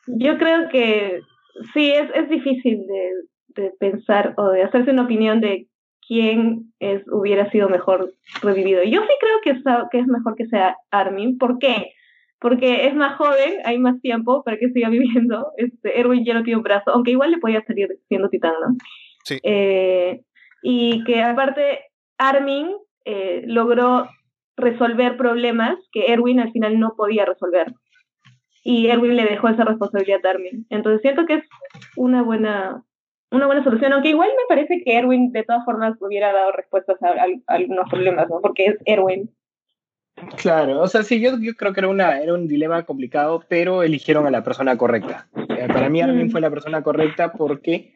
Speaker 3: Yo creo que sí, es, es difícil de, pensar o de hacerse una opinión de quién es, hubiera sido mejor revivido. Yo sí creo que es, que es mejor que sea Armin. ¿Por qué? Porque es más joven, hay más tiempo para que siga viviendo. Este, Erwin ya no tiene un brazo, aunque igual le podía salir siendo titán, ¿no?
Speaker 1: Sí.
Speaker 3: Eh, y que aparte Armin eh, logró resolver problemas que Erwin al final no podía resolver y Erwin le dejó esa responsabilidad a Armin. Entonces siento que es una buena, una buena solución, aunque igual me parece que Erwin de todas formas hubiera dado respuestas a, algunos problemas, ¿no? Porque es Erwin.
Speaker 2: Claro, o sea, sí, yo, yo creo que era, una, era un dilema complicado, pero eligieron a la persona correcta. Eh, para mí Armin mm. fue la persona correcta porque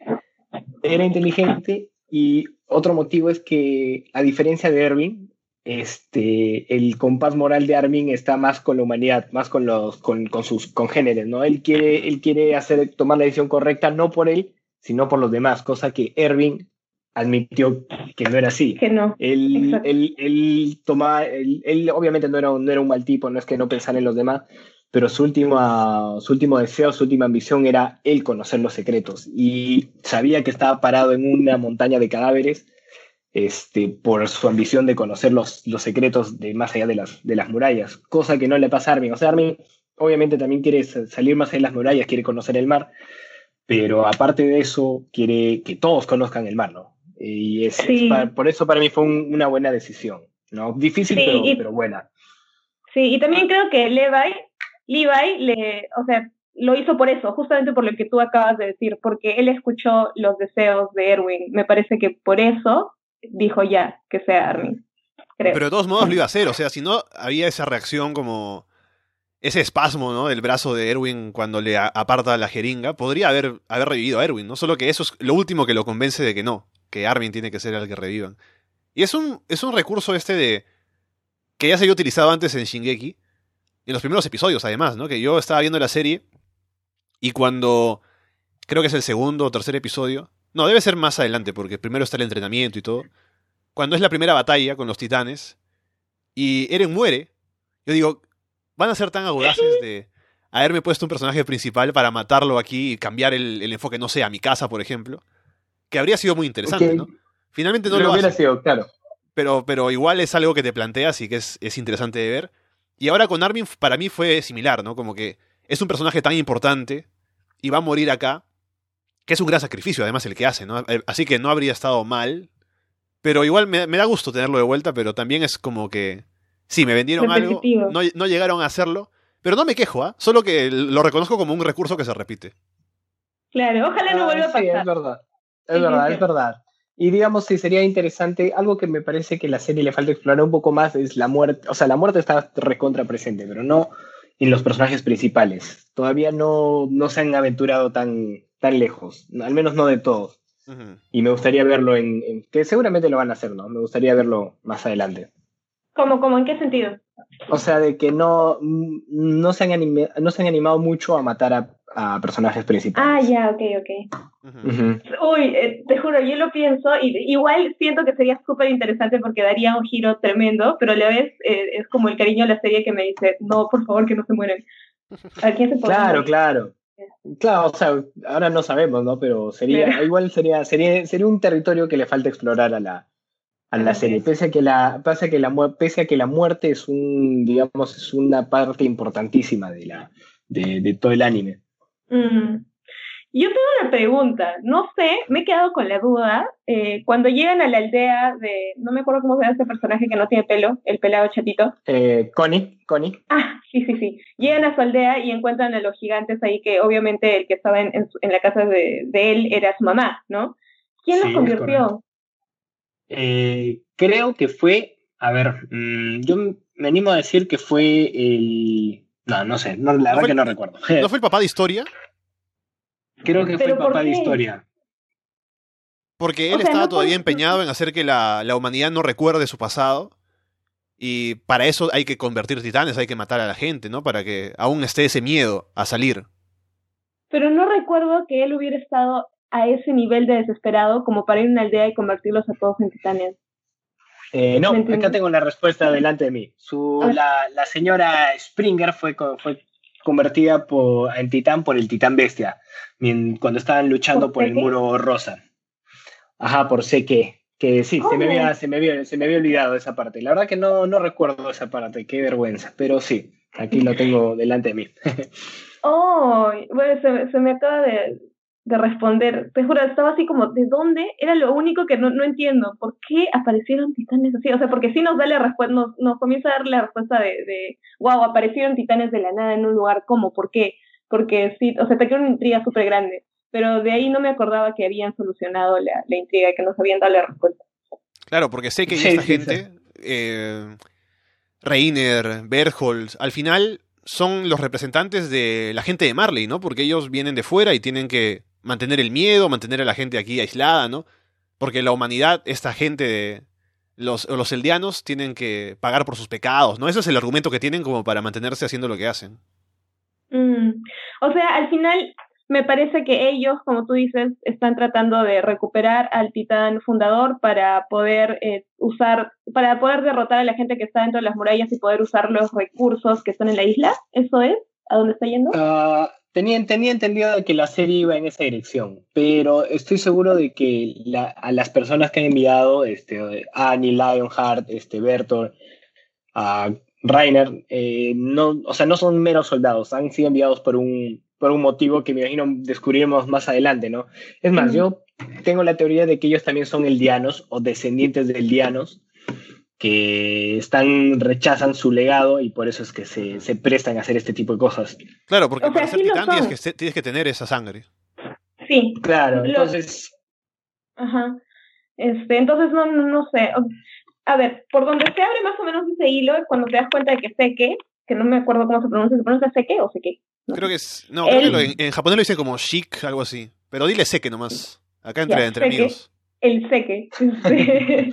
Speaker 2: era inteligente y otro motivo es que, a diferencia de Erwin, este, el compás moral de Armin está más con la humanidad, más con los, con, sus congéneres, ¿no? Él quiere, él quiere hacer, tomar la decisión correcta no por él, sino por los demás, cosa que Erwin admitió que no era así.
Speaker 3: Que no.
Speaker 2: Él, él, él, toma, él, obviamente no era, no era un mal tipo, no es que no pensara en los demás, pero su, última, su último deseo, su última ambición era él conocer los secretos. Y sabía que estaba parado en una montaña de cadáveres este, por su ambición de conocer los, los secretos de más allá de las, de las murallas, cosa que no le pasa a Armin. O sea, Armin obviamente también quiere salir más allá de las murallas, quiere conocer el mar, pero aparte de eso, quiere que todos conozcan el mar, ¿no? Y es, por eso para mí fue una buena decisión, ¿no? Difícil, pero, pero, buena.
Speaker 3: Sí, y también creo que Levi, Levi le, o sea, lo hizo por eso, justamente por lo que tú acabas de decir, porque él escuchó los deseos de Erwin. Me parece que por eso dijo ya que sea Armin.
Speaker 1: Pero de todos modos lo iba a hacer, o sea, si no había esa reacción como ese espasmo, ¿no? Del brazo de Erwin cuando le aparta la jeringa, podría haber, haber revivido a Erwin, ¿no? Solo que eso es lo último que lo convence de que no, que Armin tiene que ser el que revivan. Y es un, es un recurso este de. que ya se había utilizado antes en Shingeki, en los primeros episodios además, ¿no? Que yo estaba viendo la serie y cuando. creo que es el segundo o tercer episodio, no, debe ser más adelante, porque primero está el entrenamiento y todo. Cuando es la primera batalla con los titanes y Eren muere, yo digo, van a ser tan audaces de haberme puesto un personaje principal para matarlo aquí y cambiar el, enfoque, no sé, a mi casa, por ejemplo, que habría sido muy interesante, ¿no? Finalmente no lo,
Speaker 2: hubiera sido, claro.
Speaker 1: Pero, pero igual es algo que te planteas y que es, es interesante de ver. Y ahora con Armin para mí fue similar, ¿no? Como que es un personaje tan importante y va a morir acá que es un gran sacrificio además el que hace, ¿no? Eh, así que no habría estado mal, pero igual me, da gusto tenerlo de vuelta, pero también es como que, sí, me vendieron algo, no, llegaron a hacerlo, pero no me quejo, ¿ah? Solo que lo reconozco como un recurso que se repite.
Speaker 3: Claro, ojalá no ah, vuelva a pasar.
Speaker 2: Sí, es verdad, es verdad, es verdad. Y digamos, sí, sería interesante, algo que me parece que la serie le falta explorar un poco más es la muerte, o sea, la muerte está recontra presente, pero no en los personajes principales. Todavía no, no se han aventurado tan, tan lejos, al menos no de todos. Y me gustaría verlo en, en- que seguramente lo van a hacer, ¿no? Me gustaría verlo más adelante.
Speaker 3: ¿Cómo, cómo, en qué sentido?
Speaker 2: O sea, de que no, no, se, han anime- no se han animado mucho a matar a, a personajes
Speaker 3: Ah,
Speaker 2: principales.
Speaker 3: ya, ok, ok. Uy, eh, te juro, yo lo pienso y igual siento que sería súper interesante porque daría un giro tremendo, pero a la vez eh, es como el cariño de la serie que me dice, no, por favor, que no se mueren. ¿A quién se puede
Speaker 2: Claro,
Speaker 3: morir?
Speaker 2: claro. Claro, o sea, ahora no sabemos, ¿no? Pero sería,
Speaker 3: Pero-
Speaker 2: igual sería, sería, sería un territorio que le falta explorar a la, a la serie. Pese a que la, pese a que la, mu- pese a que la muerte es un, digamos, es una parte importantísima de la, de, de todo el anime.
Speaker 3: Mm. Yo tengo una pregunta, no sé, me he quedado con la duda, eh, cuando llegan a la aldea de, no me acuerdo cómo se llama este personaje que no tiene pelo, el pelado chatito,
Speaker 2: Eh, Connie, Connie.
Speaker 3: Ah, sí, sí, sí. Llegan a su aldea y encuentran a los gigantes ahí que obviamente el que estaba en, en, la casa de, de él era su mamá, ¿no? ¿Quién
Speaker 2: Sí,
Speaker 3: los convirtió?
Speaker 2: Eh, creo que fue, a ver, mm, yo me animo a decir que fue el... No, no sé, no, la verdad
Speaker 1: fue-
Speaker 2: que no recuerdo.
Speaker 1: ¿No fue el papá de historia?
Speaker 2: Creo que fue
Speaker 3: ¿Pero
Speaker 2: el papá de historia.
Speaker 1: Porque él
Speaker 3: O sea,
Speaker 1: estaba
Speaker 3: no
Speaker 1: todavía
Speaker 3: por-
Speaker 1: empeñado en hacer que la, la humanidad no recuerde su pasado. Y para eso hay que convertir titanes, hay que matar a la gente, ¿no? Para que aún esté ese miedo a salir.
Speaker 3: Pero no recuerdo que él hubiera estado a ese nivel de desesperado como para ir a una aldea y convertirlos a todos en titanes.
Speaker 2: Eh, no, acá tengo la respuesta delante de mí. Su,
Speaker 3: A ver.
Speaker 2: la, la señora Springer fue, fue convertida por, en titán por el titán bestia, cuando estaban luchando
Speaker 3: ¿Por
Speaker 2: por el muro rosa. Ajá, por Seke. Que sí, se me, había, se, me había, se me había olvidado esa parte. La verdad que no, no recuerdo esa parte, qué vergüenza. Pero sí, aquí lo tengo delante de mí.
Speaker 3: Oh, bueno, se, se me acaba de, de responder. Te juro, estaba así como, ¿de dónde? Era lo único que no, no entiendo. ¿Por qué aparecieron titanes así? O sea, porque sí nos da la respuesta, nos, nos comienza a dar la respuesta de, de, wow, aparecieron titanes de la nada en un lugar, ¿cómo? ¿Por qué? Porque sí, o sea, te crea una intriga súper grande. Pero de ahí no me acordaba que habían solucionado la, la intriga, que nos habían dado la respuesta.
Speaker 1: Claro, porque sé que
Speaker 2: Sí,
Speaker 1: esta
Speaker 2: sí,
Speaker 1: gente, eh, Reiner, Bertholdt, al final son los representantes de la gente de Marley, ¿no? Porque ellos vienen de fuera y tienen que mantener el miedo, mantener a la gente aquí aislada, ¿no? Porque la humanidad, esta gente de los, los eldianos tienen que pagar por sus pecados, ¿no? Ese es el argumento que tienen como para mantenerse haciendo lo que hacen.
Speaker 3: Mm. O sea, al final me parece que ellos, como tú dices, están tratando de recuperar al titán fundador para poder eh, usar, para poder derrotar a la gente que está dentro de las murallas y poder usar los recursos que están en la isla. ¿Eso es? ¿A dónde está yendo?
Speaker 2: Ah, tenía, tenía entendido de que la serie iba en esa dirección, pero estoy seguro de que la- a las personas que han enviado, este, Annie, Lionheart, este, Bertolt, a Rainer, eh, no, o sea, no son meros soldados, han sido enviados por un, por un motivo que me imagino descubriremos más adelante, ¿no? Es más,
Speaker 3: Mm.
Speaker 2: yo tengo la teoría de que ellos también son eldianos o descendientes de eldianos que están, rechazan su legado y por eso es que se, se prestan a hacer este tipo de cosas.
Speaker 1: Claro, porque
Speaker 3: O sea,
Speaker 1: para ser titán tienes que, tienes que tener esa sangre.
Speaker 3: Sí.
Speaker 2: Claro,
Speaker 3: Lo-
Speaker 2: entonces...
Speaker 3: Ajá. Este, entonces no, no, no sé. A ver, por donde se abre más o menos ese hilo es cuando te das cuenta de que Seke, que no me acuerdo cómo se pronuncia, ¿se pronuncia Seke o Seke? No.
Speaker 1: Creo que es. No, creo que lo- en, en japonés lo dicen como chic, algo así. Pero dile seque nomás. Acá entre,
Speaker 3: Ya,
Speaker 1: entre
Speaker 3: seque.
Speaker 1: amigos.
Speaker 3: el Seke.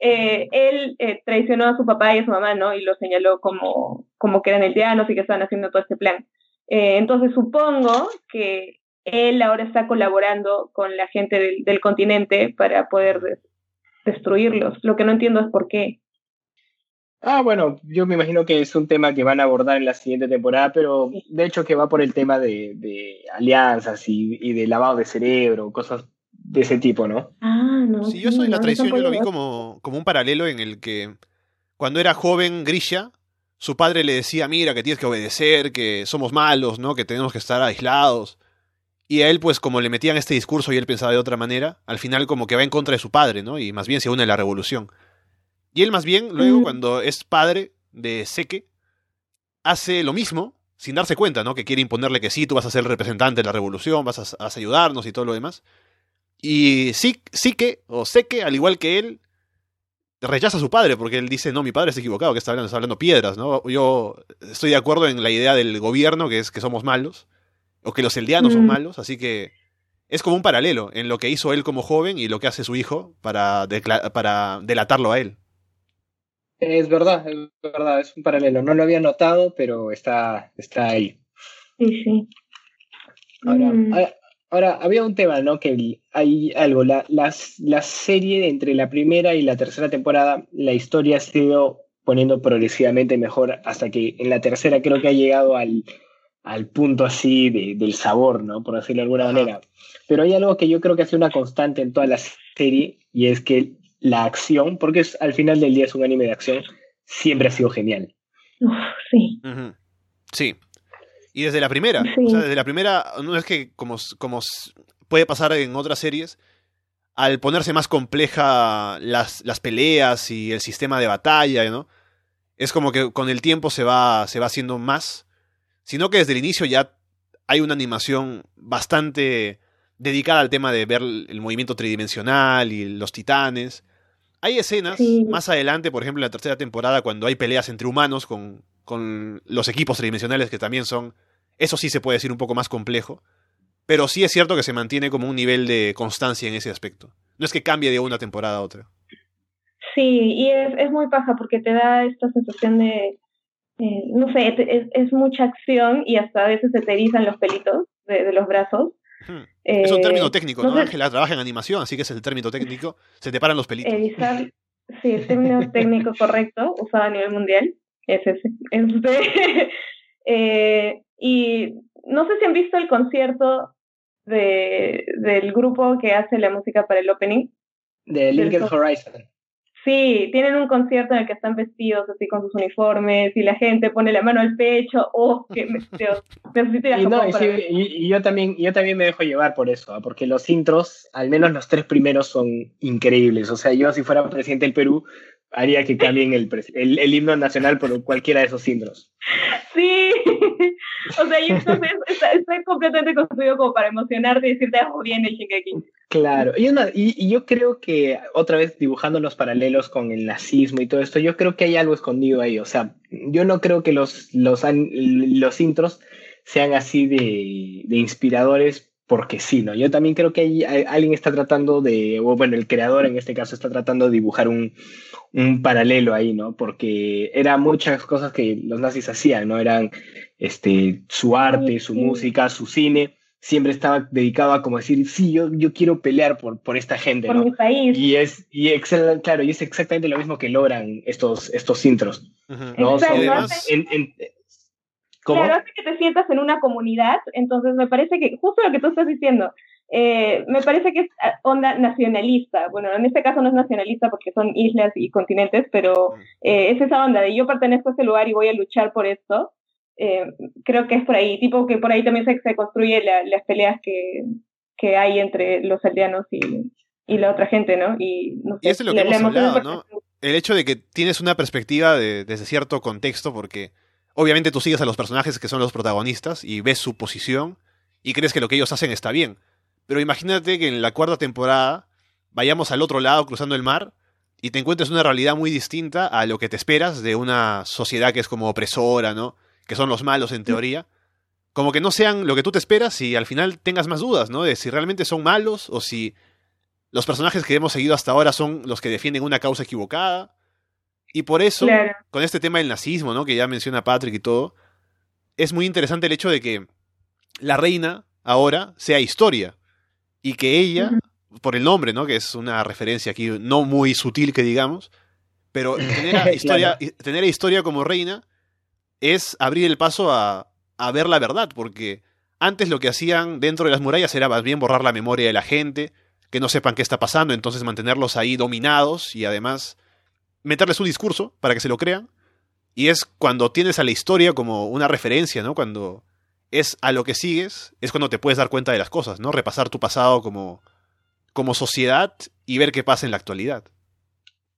Speaker 3: eh, él eh, traicionó a su papá y a su mamá, ¿no? Y lo señaló como, como que eran eldianos y que estaban haciendo todo este plan. Eh, entonces supongo que él ahora está colaborando con la gente del, del continente para poder des- destruirlos. Lo que no entiendo es por qué.
Speaker 2: Ah, bueno, yo me imagino que es un tema que van a abordar en la siguiente temporada, pero de hecho que va por el tema de, de alianzas y, y de lavado de cerebro, cosas de ese tipo, ¿no?
Speaker 3: Ah, no.
Speaker 1: Sí, yo soy
Speaker 3: no,
Speaker 1: la traición, yo lo vi como, como un paralelo en el que cuando era joven Grisha, su padre le decía, mira, que tienes que obedecer, que somos malos, ¿no? Que tenemos que estar aislados. Y a él, pues, como le metían este discurso y él pensaba de otra manera, al final como que va en contra de su padre, ¿no? Y más bien se une a la revolución. Y él más bien, luego,
Speaker 3: Mm.
Speaker 1: cuando es padre de Seke, hace lo mismo, sin darse cuenta, ¿no? Que quiere imponerle que sí, tú vas a ser el representante de la revolución, vas a, vas a ayudarnos y todo lo demás. Y sí, Sike, o Seke, al igual que él, rechaza a su padre porque él dice, no, mi padre está equivocado, que está hablando, está hablando piedras, ¿no? Yo estoy de acuerdo en la idea del gobierno, que es que somos malos, o que los eldianos son
Speaker 3: Mm.
Speaker 1: malos, así que es como un paralelo en lo que hizo él como joven y lo que hace su hijo para, para delatarlo a él.
Speaker 2: Es verdad, es verdad, es un paralelo. No lo había notado, pero está, está ahí.
Speaker 3: Sí, sí.
Speaker 2: Ahora,
Speaker 3: Mm.
Speaker 2: ahora, ahora, había un tema, ¿no? Que hay algo, la, las- la serie entre la primera y la tercera temporada, la historia ha sido poniendo progresivamente mejor hasta que en la tercera creo que ha llegado al, al punto así de- del sabor, ¿no? Por decirlo de alguna
Speaker 1: Ajá.
Speaker 2: manera. Pero hay algo que yo creo que ha sido una constante en toda la serie y es que la acción, porque es, al final del día es un anime de acción, siempre ha sido genial.
Speaker 3: Uf, sí.
Speaker 1: Sí. Y desde la primera,
Speaker 3: Sí.
Speaker 1: o sea, desde la primera, no es que como, como puede pasar en otras series, al ponerse más compleja las, las peleas y el sistema de batalla, ¿no? Es como que con el tiempo se va, se va haciendo más, sino que desde el inicio ya hay una animación bastante dedicada al tema de ver el el movimiento tridimensional y los titanes. Hay escenas
Speaker 3: Sí.
Speaker 1: más adelante, por ejemplo, en la tercera temporada, cuando hay peleas entre humanos con, con los equipos tridimensionales que también son, eso sí se puede decir un poco más complejo, pero sí es cierto que se mantiene como un nivel de constancia en ese aspecto. No es que cambie de una temporada a otra.
Speaker 3: Sí, y es, es muy paja porque te da esta sensación de, eh, no sé, es, es mucha acción y hasta a veces se te erizan los pelitos de, de los brazos.
Speaker 1: Ujú. Es un
Speaker 3: Eh,
Speaker 1: término técnico, ¿no?
Speaker 3: sé-
Speaker 1: Ángela trabaja en animación, así que es el término técnico. Se te paran los pelitos.
Speaker 3: Erizar, sí, el término técnico correcto usado a nivel mundial es ese. Este, eh, y no sé si han visto el concierto de, del grupo que hace la música para el opening.
Speaker 2: De Linked. Horizon.
Speaker 3: Sí, tienen un concierto en el que están vestidos así con sus uniformes y la gente pone la mano al pecho. ¡Oh, qué Dios! Necesito ir a
Speaker 2: Y, no, y, sí, y yo también yo también me dejo llevar por eso, ¿ah? porque los intros, al menos los tres primeros, son increíbles. O sea, yo si fuera presidente del Perú, haría que cambien el, el, el himno nacional por cualquiera de esos intros.
Speaker 3: Sí, o sea, y entonces está, está completamente construido como para emocionarte y decirte, oh, bien el Shingeki.
Speaker 2: Claro, y, una- y, y yo creo que, otra vez dibujando los paralelos con el nazismo y todo esto, yo creo que hay algo escondido ahí. O sea, yo no creo que los, los, los intros sean así de, de inspiradores porque sí, ¿no? Yo también creo que hay- hay- alguien está tratando de, o bueno, el creador en este caso está tratando de dibujar un, un paralelo ahí, ¿no? Porque eran muchas cosas que los nazis hacían, ¿no? Eran este, su arte, su
Speaker 3: Sí.
Speaker 2: música, su cine, siempre estaba dedicado a como decir, sí, yo, yo quiero pelear por, por esta gente,
Speaker 3: Por
Speaker 2: ¿no?
Speaker 3: mi país.
Speaker 2: Y es, y excel- claro, y es exactamente lo mismo que logran estos, estos intros. ¿no?
Speaker 3: Exacto,
Speaker 2: Son-
Speaker 1: además-
Speaker 2: en- en- ¿Cómo?
Speaker 3: Claro, hace que te sientas en una comunidad, entonces me parece que, justo lo que tú estás diciendo, eh, me parece que es ah, onda nacionalista. Bueno, en este caso no es nacionalista porque son islas y continentes, pero eh, es esa onda de yo pertenezco a este lugar y voy a luchar por esto. Eh, creo que es por ahí, tipo que por ahí también se, se construye la- las peleas que, que hay entre los aldeanos y, y la otra gente, ¿no? Y, no
Speaker 1: Y
Speaker 3: sé,
Speaker 1: eso es lo que
Speaker 3: la-
Speaker 1: hemos
Speaker 3: la
Speaker 1: hablado, ¿no? el hecho de que tienes una perspectiva de- desde cierto contexto, porque obviamente tú sigues a los personajes que son los protagonistas y ves su posición y crees que lo que ellos hacen está bien. Pero imagínate que en la cuarta temporada vayamos al otro lado cruzando el mar y te encuentres una realidad muy distinta a lo que te esperas de una sociedad que es como opresora, ¿no? Que son los malos en teoría. Como que no sean lo que tú te esperas y al final tengas más dudas, ¿no? De si realmente son malos o si los personajes que hemos seguido hasta ahora son los que defienden una causa equivocada. Y por eso,
Speaker 3: Claro.
Speaker 1: con este tema del nazismo, ¿no? Que ya menciona Patrick y todo, es muy interesante el hecho de que la reina ahora sea historia. Y que ella, por el nombre, ¿no? Que es una referencia aquí no muy sutil que digamos, pero tener a historia, tener a historia como reina es abrir el paso a, a ver la verdad, porque antes lo que hacían dentro de las murallas era más bien borrar la memoria de la gente, que no sepan qué está pasando, entonces mantenerlos ahí dominados y además meterles un discurso para que se lo crean. Y es cuando tienes a la historia como una referencia, ¿no? Cuando es a lo que sigues, es cuando te puedes dar cuenta de las cosas, ¿no? Repasar tu pasado como, como sociedad y ver qué pasa en la actualidad.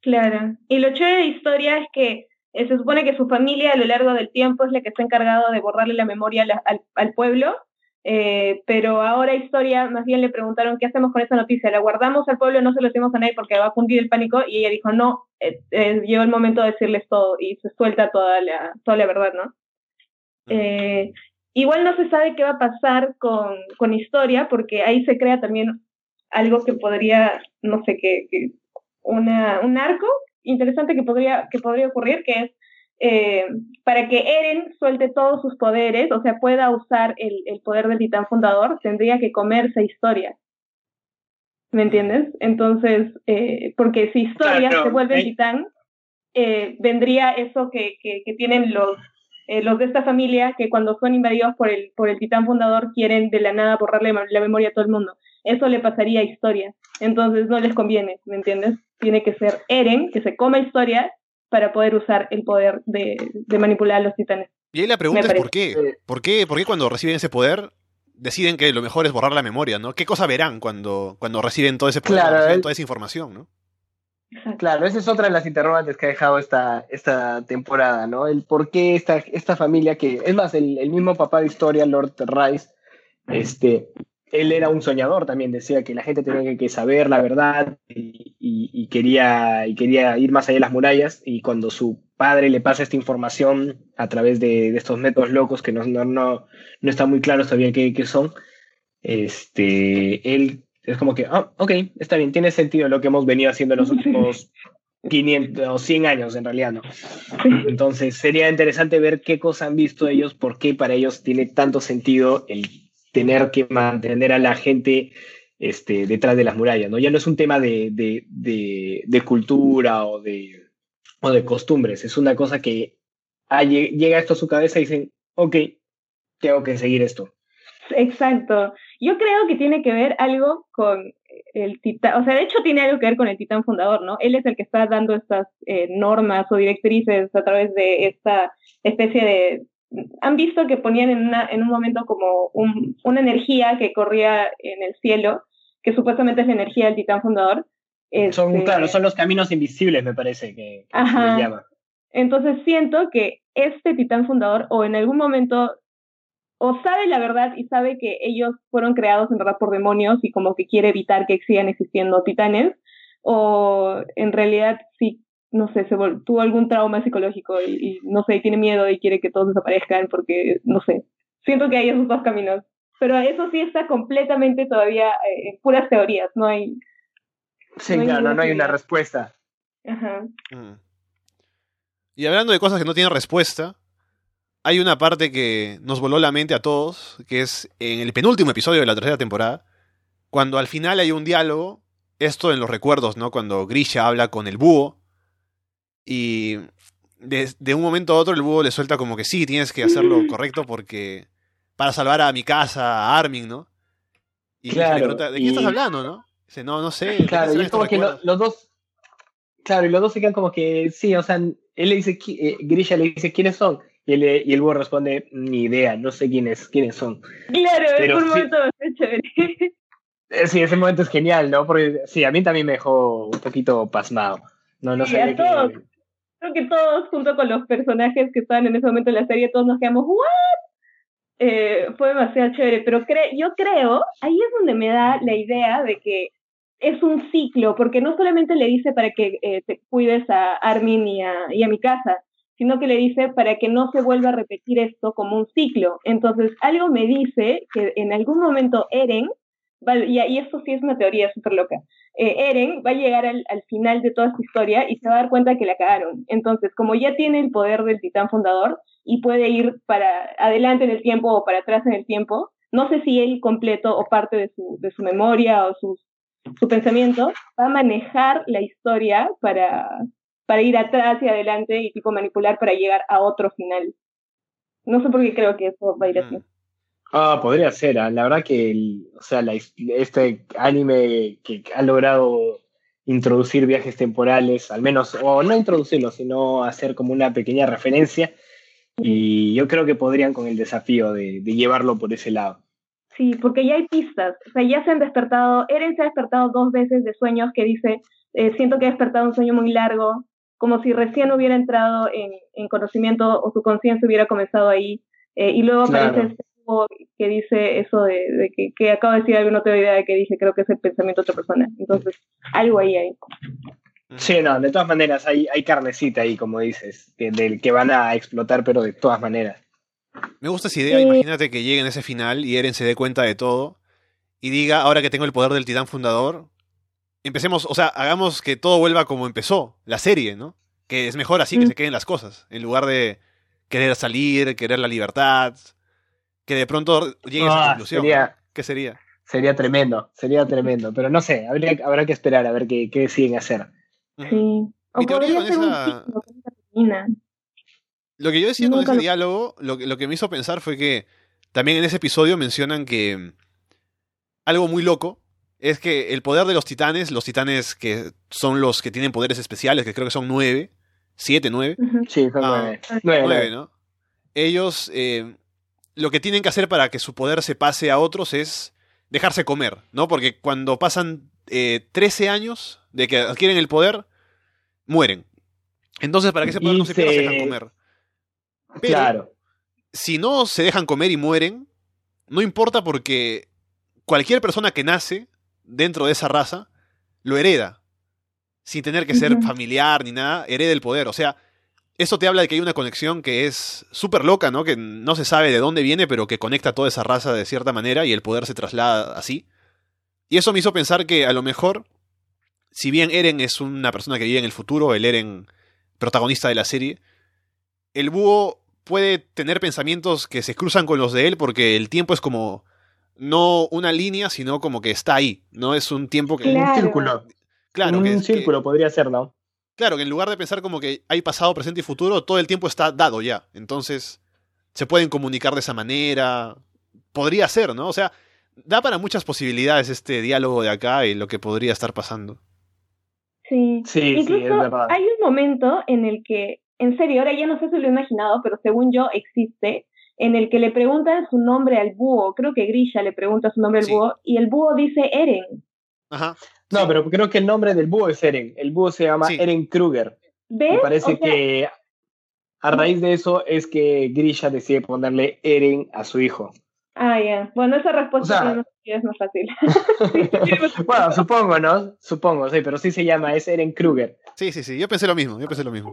Speaker 3: Claro. Y lo chévere de historia es que se supone que su familia a lo largo del tiempo es la que está encargado de borrarle la memoria al, al pueblo Eh, pero ahora Historia, más bien le preguntaron qué hacemos con esa noticia, la guardamos al pueblo, no se lo decimos a nadie porque va a fundir el pánico y ella dijo no, eh, eh, llegó el momento de decirles todo y se suelta toda la, toda la verdad, ¿no? igual no se sabe qué va a pasar con, con Historia porque ahí se crea también algo que podría, no sé, qué una, un arco interesante que podría, que podría ocurrir, que es eh, para que Eren suelte todos sus poderes, o sea, pueda usar el, el poder del titán fundador, tendría que comerse historia. ¿Me entiendes? Entonces, eh, porque si historia se vuelve el titán, eh, vendría eso que, que, que tienen los, eh, los de esta familia, que cuando son invadidos por el, por el titán fundador quieren de la nada borrarle la memoria a todo el mundo. Eso le pasaría a historia. Entonces no les conviene, ¿me entiendes? Tiene que ser Eren, que se coma historia para poder usar el poder de, manipular a los titanes.
Speaker 1: Y ahí la pregunta es ¿por qué? ¿por qué? ¿Por qué cuando reciben ese poder deciden que lo mejor es borrar la memoria, ¿no? ¿Qué cosa verán cuando, cuando reciben todo ese poder, toda esa información, ¿no?
Speaker 2: Claro, esa es otra de las interrogantes que ha dejado esta, esta temporada, ¿no? El por qué esta, esta familia que, es más, el, mismo papá de historia, Lord Rice, este, él era un soñador también, decía que la gente tenía que, saber la verdad y, quería, y quería ir más allá de las murallas. Y cuando su padre le pasa esta información a través de, estos métodos locos que no, no, no, no está muy claro todavía qué, qué, son, este, él es como que, oh, ok, está bien, tiene sentido lo que hemos venido haciendo en los últimos 500 o 100 años en realidad, ¿no? Entonces sería interesante ver qué cosas han visto ellos, por qué para ellos tiene tanto sentido el tener que mantener a la gente este, detrás de las murallas, ¿no? Ya no es un tema de, de, cultura o de, o de costumbres, es una cosa que llega esto a su cabeza y dicen, ok, tengo que seguir esto.
Speaker 3: Exacto. Yo creo que tiene que ver algo con el titán, o sea, de hecho tiene algo que ver con el titán fundador, ¿no? Él es el que está dando estas eh, normas o directrices a través de esta especie de han visto que ponían en, una, en un momento como un, una energía que corría en el cielo, que supuestamente es la energía del titán fundador.
Speaker 2: Son, este, claro, son los caminos invisibles, me parece que, se llama.
Speaker 3: Entonces siento que este titán fundador, o en algún momento, o sabe la verdad y sabe que ellos fueron creados en verdad por demonios y como que quiere evitar que sigan existiendo titanes, o en realidad sí no sé, se tuvo algún trauma psicológico y, no sé, tiene miedo y quiere que todos desaparezcan porque, no sé, siento que hay esos dos caminos. Pero eso sí está completamente todavía eh, en puras teorías, no hay...
Speaker 2: Sí, claro, no hay una respuesta.
Speaker 3: Ajá.
Speaker 1: Mm. Y hablando de cosas que no tienen respuesta, hay una parte que nos voló la mente a todos, que es en el penúltimo episodio de la tercera temporada, cuando al final hay un diálogo, esto en los recuerdos, ¿no? Cuando Grisha habla con el búho y de, un momento a otro el búho le suelta como que sí, tienes que hacerlo correcto porque para salvar a mi casa, a Armin, ¿no? Y claro, le pregunta, ¿de qué estás hablando, no? Dice, no, no sé.
Speaker 2: Claro, y es como que los dos, claro, y los dos se quedan como que sí, o sea, él le dice, eh, Grisha le dice, ¿quiénes son? Y, él, y el búho responde, ni idea, no sé quiénes, quiénes son.
Speaker 3: Claro, Pero es un momento chévere.
Speaker 2: Eh, sí, ese momento es genial, ¿no? Porque sí, a mí también me dejó un poquito pasmado. No, no sé.
Speaker 3: todos, creo que todos, junto con los personajes que estaban en ese momento en la serie, todos nos quedamos, ¿what? Eh, fue demasiado chévere, pero yo creo, ahí es donde me da la idea de que es un ciclo, porque no solamente le dice para que eh, te cuides a Armin y a, y a mi casa, sino que le dice para que no se vuelva a repetir esto como un ciclo. Entonces, algo me dice que en algún momento Eren y, esto sí es una teoría súper loca. Eh, Eren va a llegar al, final de toda esta historia y se va a dar cuenta que la cagaron. Entonces, como ya tiene el poder del titán fundador y puede ir para adelante en el tiempo o para atrás en el tiempo, no sé si él completo o parte de su, de su memoria o su, su pensamiento va a manejar la historia para, para ir atrás y adelante y tipo manipular para llegar a otro final. No sé por qué creo que eso va a ir así.
Speaker 2: Ah, podría ser. Ah, la verdad que el, o sea, este anime que ha logrado introducir viajes temporales, al menos, o no introducirlos, sino hacer como una pequeña referencia. Y yo creo que podrían con el desafío de, llevarlo por ese lado.
Speaker 3: Sí, porque ya hay pistas. O sea, ya se han despertado. Eren se ha despertado dos veces de sueños que dice: eh, Siento que ha despertado un sueño muy largo, como si recién hubiera entrado en, conocimiento o su conciencia hubiera comenzado ahí. Eh, y luego aparece que dice eso de, que, que, acabo de decir algo, no tengo idea de que dije, creo que es el pensamiento de otra persona. Entonces, algo ahí hay.
Speaker 2: Sí, no, de todas maneras hay, hay carnecita ahí, como dices, que, del que van a explotar, pero de todas maneras.
Speaker 1: Me gusta esa idea, imagínate que lleguen a ese final y Eren se dé cuenta de todo y diga, ahora que tengo el poder del titán fundador, empecemos, o sea, hagamos que todo vuelva como empezó, la serie, ¿no? Que es mejor así que se queden las cosas, en lugar de querer salir, querer la libertad, que de pronto llegue a esa ah, conclusión. ¿Qué sería?
Speaker 2: Sería tremendo, sería tremendo, pero no sé, habría, habrá que esperar a ver qué, qué deciden hacer.
Speaker 3: Sí. O podría ser esa...
Speaker 1: Lo que yo decía con ese diálogo, lo, lo que me hizo pensar fue que también en ese episodio mencionan que algo muy loco es que el poder de los titanes, los titanes que son los que tienen poderes especiales, que creo que son nueve, siete, nueve.
Speaker 2: Sí, son ah, nueve. nueve,
Speaker 1: ¿no? Ellos eh, lo que tienen que hacer para que su poder se pase a otros es dejarse comer, ¿no? Porque cuando pasan eh, 13 años de que adquieren el poder, mueren. Entonces, para que ese poder no se pierda, se dejan comer claro. si no se dejan comer y mueren, no importa porque cualquier persona que nace dentro de esa raza lo hereda. Sin tener que ser familiar ni nada, hereda el poder. O sea, eso te habla de que hay una conexión que es súper loca, ¿no? Que no se sabe de dónde viene, pero que conecta toda esa raza de cierta manera y el poder se traslada así. Y eso me hizo pensar que a lo mejor, si bien Eren es una persona que vive en el futuro, el Eren protagonista de la serie, el búho puede tener pensamientos que se cruzan con los de él porque el tiempo es como no una línea, sino como que está ahí, no es un tiempo que...
Speaker 2: Un círculo. Claro. Un círculo podría ser, ¿no?
Speaker 1: Claro, que en lugar de pensar como que hay pasado, presente y futuro, todo el tiempo está dado ya. Entonces, se pueden comunicar de esa manera. Podría ser, ¿no? O sea, da para muchas posibilidades este diálogo de acá y lo que podría estar pasando.
Speaker 3: Sí, sí, Incluso sí es verdad. Hay un momento en el que en serio, ahora ya no sé si lo he imaginado, pero según yo existe, en el que le preguntan su nombre al búho, creo que Grisha le pregunta su nombre al búho, y el búho dice Eren.
Speaker 2: Ajá. No, pero creo que el nombre del búho es Eren. El búho se llama Eren Kruger. ¿Ves? Me parece que a raíz de eso es que Grisha decide ponerle Eren a su hijo.
Speaker 3: Ah, ya. Bueno, esa respuesta no es más fácil.
Speaker 2: bueno, supongo, ¿no? Supongo, sí, pero sí se llama, es Eren Kruger.
Speaker 1: Sí, sí, sí, yo pensé lo mismo, yo pensé lo mismo.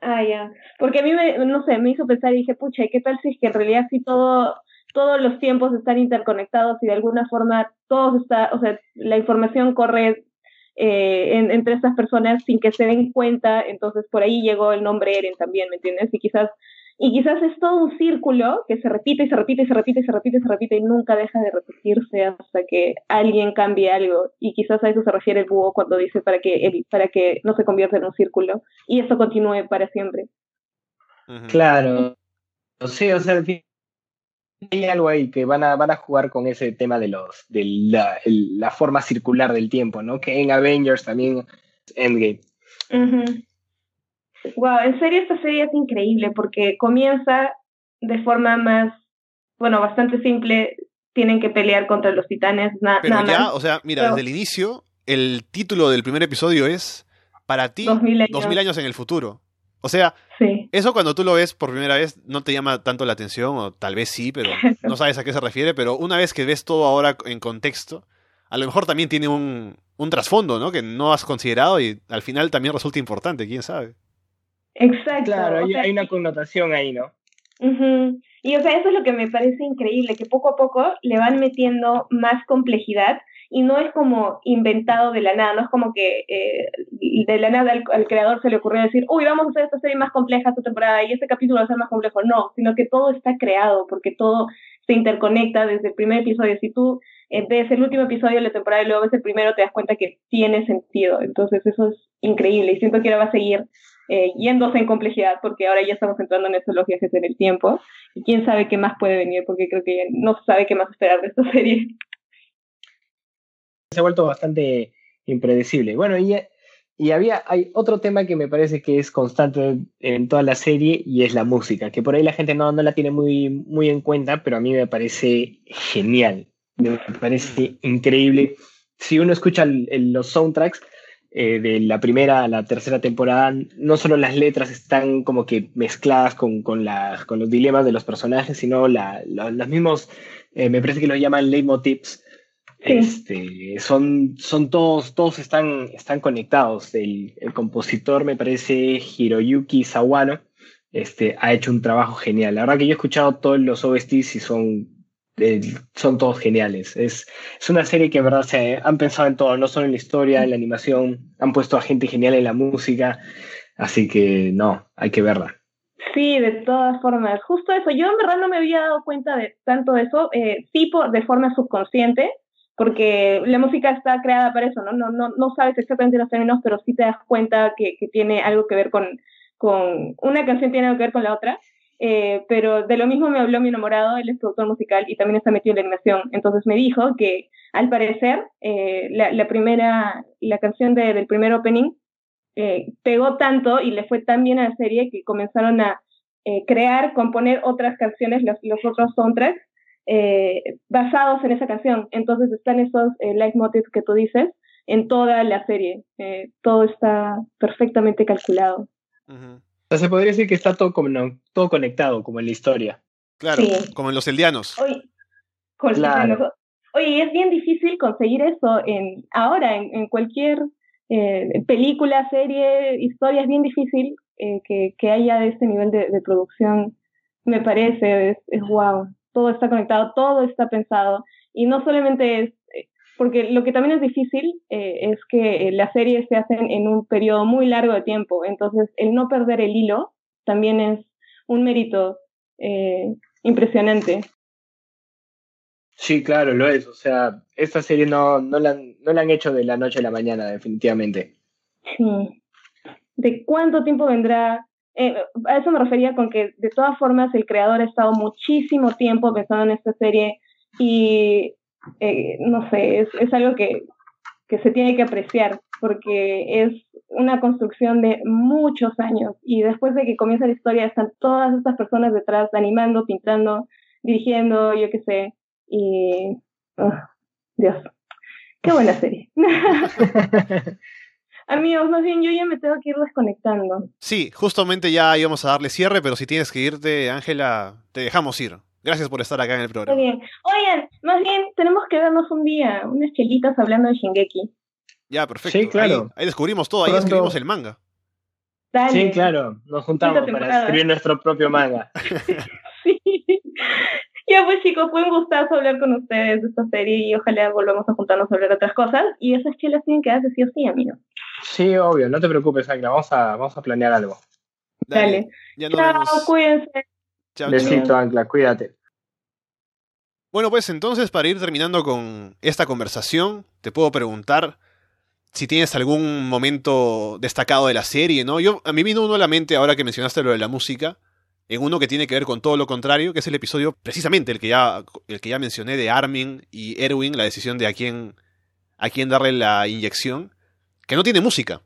Speaker 3: Ah, ya. Porque a mí, me, no sé, me hizo pensar y dije, pucha, ¿qué tal si es que en realidad sí todo, todos los tiempos están interconectados y de alguna forma todos está, o sea, la información corre eh, entre estas personas sin que se den cuenta, entonces por ahí llegó el nombre Eren también, ¿me entiendes? Y quizás y quizás es todo un círculo que se repite y se repite y se repite y se repite y se repite y nunca deja de repetirse hasta que alguien cambie algo. Y quizás a eso se refiere el búho cuando dice para que, para que no se convierta en un círculo y eso continúe para siempre.
Speaker 2: Claro. Sí, o sea, hay algo ahí que van a, van a jugar con ese tema de los de la, la forma circular del tiempo, ¿no? Que en Avengers también Endgame.
Speaker 3: Wow, en serio esta serie es increíble porque comienza de forma más, bueno, bastante simple. Tienen que pelear contra los titanes, nada
Speaker 1: Pero
Speaker 3: ya,
Speaker 1: o sea, mira, desde el inicio, el título del primer episodio es para ti, dos mil años, en el futuro. O sea, eso cuando tú lo ves por primera vez no te llama tanto la atención, o tal vez sí, pero no sabes a qué se refiere, pero una vez que ves todo ahora en contexto, a lo mejor también tiene un, un trasfondo, ¿no? Que no has considerado y al final también resulta importante, quién sabe.
Speaker 3: Exacto.
Speaker 2: Claro, hay, una connotación ahí, ¿no?
Speaker 3: Y o sea, eso es lo que me parece increíble, que poco a poco le van metiendo más complejidad y no es como inventado de la nada, no es como que eh, de la nada al, creador se le ocurrió decir, uy, vamos a hacer esta serie más compleja esta temporada y este capítulo va a ser más complejo. No, sino que todo está creado porque todo se interconecta desde el primer episodio. Si tú eh, ves el último episodio de la temporada y luego ves el primero, te das cuenta que tiene sentido. Entonces eso es increíble y siento que ahora va a seguir eh, yéndose en complejidad, porque ahora ya estamos entrando en esos los viajes en el tiempo, y quién sabe qué más puede venir, porque creo que no se sabe qué más esperar de esta serie.
Speaker 2: Se ha vuelto bastante impredecible. Bueno, y, y había, hay otro tema que me parece que es constante en toda la serie, y es la música, que por ahí la gente no, no la tiene muy, muy en cuenta, pero a mí me parece genial, me parece increíble. Si uno escucha los soundtracks, eh, de la primera a la tercera temporada, no solo las letras están como que mezcladas con, con, con los dilemas de los personajes, sino la, los mismos, eh, me parece que los llaman leitmotivs, este, son, son todos, todos están, están conectados. El, el, compositor me parece Hiroyuki Sawano, este, ha hecho un trabajo genial. La verdad que yo he escuchado todos los OSTs y son eh, son todos geniales. Es, es, una serie que en verdad se han pensado en todo, no solo en la historia, en la animación, han puesto a gente genial en la música, así que no, hay que verla.
Speaker 3: Sí, de todas formas, justo eso. Yo en verdad no me había dado cuenta de tanto eso, eh, sí de forma subconsciente, porque la música está creada para eso, ¿no? No, no, no sabes exactamente los términos, pero sí te das cuenta que, que tiene algo que ver con, con, una canción tiene algo que ver con la otra. Eh, pero de lo mismo me habló mi enamorado, él es productor musical y también está metido en la animación. Entonces me dijo que al parecer eh, la, la, primera, la canción de, del primer opening eh, pegó tanto y le fue tan bien a la serie que comenzaron a eh, crear, componer otras canciones, los, los otros soundtracks, eh, basados en esa canción. Entonces están esos leitmotivs que tú dices en toda la serie. todo está perfectamente calculado.
Speaker 2: Uh se podría decir que está todo, como, todo conectado, como en la historia.
Speaker 1: Claro, como en los eldianos.
Speaker 3: Oye, Oye, es bien difícil conseguir eso en ahora, en, cualquier eh, película, serie, historia, es bien difícil eh, que, que, haya de este nivel de, de producción, me parece, es, es, wow, todo está conectado, todo está pensado, y no solamente es porque lo que también es difícil eh, es que eh, las series se hacen en un periodo muy largo de tiempo, entonces el no perder el hilo también es un mérito eh, impresionante.
Speaker 2: Sí, claro, lo es. O sea, esta serie no, no, la, no la han hecho de la noche a la mañana, definitivamente.
Speaker 3: Sí. ¿De cuánto tiempo vendrá? A eso me refería con que de todas formas el creador ha estado muchísimo tiempo pensando en esta serie y eh, no sé, es, es algo que, que se tiene que apreciar porque es una construcción de muchos años y después de que comienza la historia están todas estas personas detrás animando, pintando, dirigiendo, yo qué sé, y oh, Dios, qué buena serie. Amigos, más bien yo ya me tengo que ir desconectando.
Speaker 1: Sí, justamente ya íbamos a darle cierre, pero si tienes que irte, Ángela, te dejamos ir. Gracias por estar acá en el programa.
Speaker 3: Muy bien. Oigan, más bien tenemos que vernos un día, unas chelitas hablando de Shingeki.
Speaker 1: Ya, perfecto. Sí, claro. Ahí, descubrimos todo, ahí escribimos el manga.
Speaker 2: Sí, claro. Nos juntamos para escribir nuestro propio manga.
Speaker 3: sí. Ya pues chicos, fue un gustazo hablar con ustedes de esta serie y ojalá volvamos a juntarnos a hablar de otras cosas. Y esas chelas tienen que darse sí o sí, amigo.
Speaker 2: Sí, obvio, no te preocupes, Ángela, vamos a, vamos a planear algo.
Speaker 3: Dale. Chao, cuídense.
Speaker 2: Chao, Besito, Ángela, cuídate.
Speaker 1: Bueno, pues entonces para ir terminando con esta conversación, te puedo preguntar si tienes algún momento destacado de la serie, ¿no? Yo, a mí vino uno a la mente ahora que mencionaste lo de la música, en uno que tiene que ver con todo lo contrario, que es el episodio, precisamente el que ya, el que ya mencioné de Armin y Erwin, la decisión de a quién, a quién darle la inyección, que no tiene música,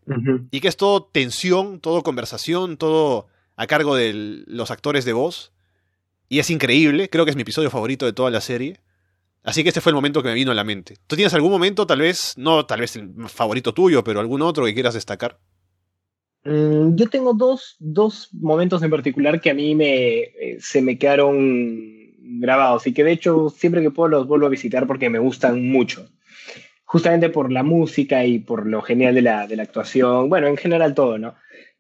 Speaker 1: y que es todo tensión, todo conversación, todo a cargo de los actores de voz, y es increíble, creo que es mi episodio favorito de toda la serie. Así que este fue el momento que me vino a la mente. ¿Tú tienes algún momento, tal vez, no tal vez el favorito tuyo, pero algún otro que quieras destacar?
Speaker 2: Mm, yo tengo dos, dos, momentos en particular que a mí me, eh, se me quedaron grabados y que de hecho siempre que puedo los vuelvo a visitar porque me gustan mucho. Justamente por la música y por lo genial de la, de la actuación, bueno, en general todo, ¿no?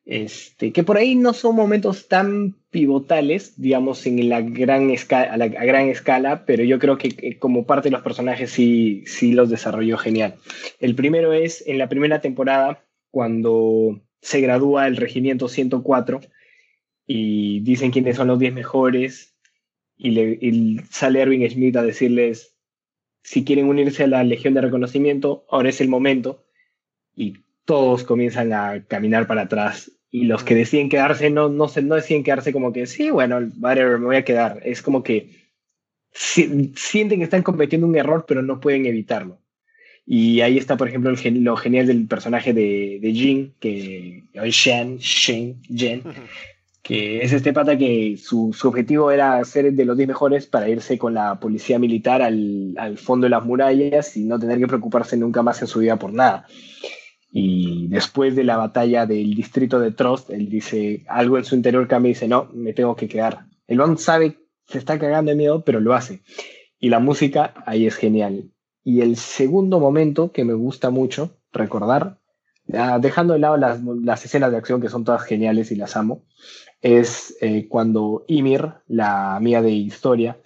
Speaker 2: Este, que por ahí no son momentos tan pivotales, digamos, en la gran escala, a, la, gran escala, pero yo creo que, como parte de los personajes sí, sí los desarrolló genial. El primero es en la primera temporada, cuando se gradúa el Regimiento 104 y dicen quiénes son los 10 mejores y, le, y sale Erwin Smith a decirles si quieren unirse a la Legión de Reconocimiento, ahora es el momento. Y todos comienzan a caminar para atrás y los que deciden quedarse no, no, se, no deciden quedarse como que, sí, bueno, whatever, me voy a quedar. Es como que sienten que están cometiendo un error, pero no pueden evitarlo. Y ahí está, por ejemplo, el, lo genial del personaje de, de Jin, que es Shen, Shen, Jen, que es este pata que su, su, objetivo era ser de los 10 mejores para irse con la policía militar al, al fondo de las murallas y no tener que preocuparse nunca más en su vida por nada. y después de la batalla del distrito de Trust, él dice algo en su interior cambia y dice, no, me tengo que quedar. El Bond sabe, se está cagando de miedo, pero lo hace. Y la música ahí es genial. Y el segundo momento que me gusta mucho recordar, dejando de lado las, escenas de acción que son todas geniales y las amo, es eh, cuando Ymir, la amiga de historia,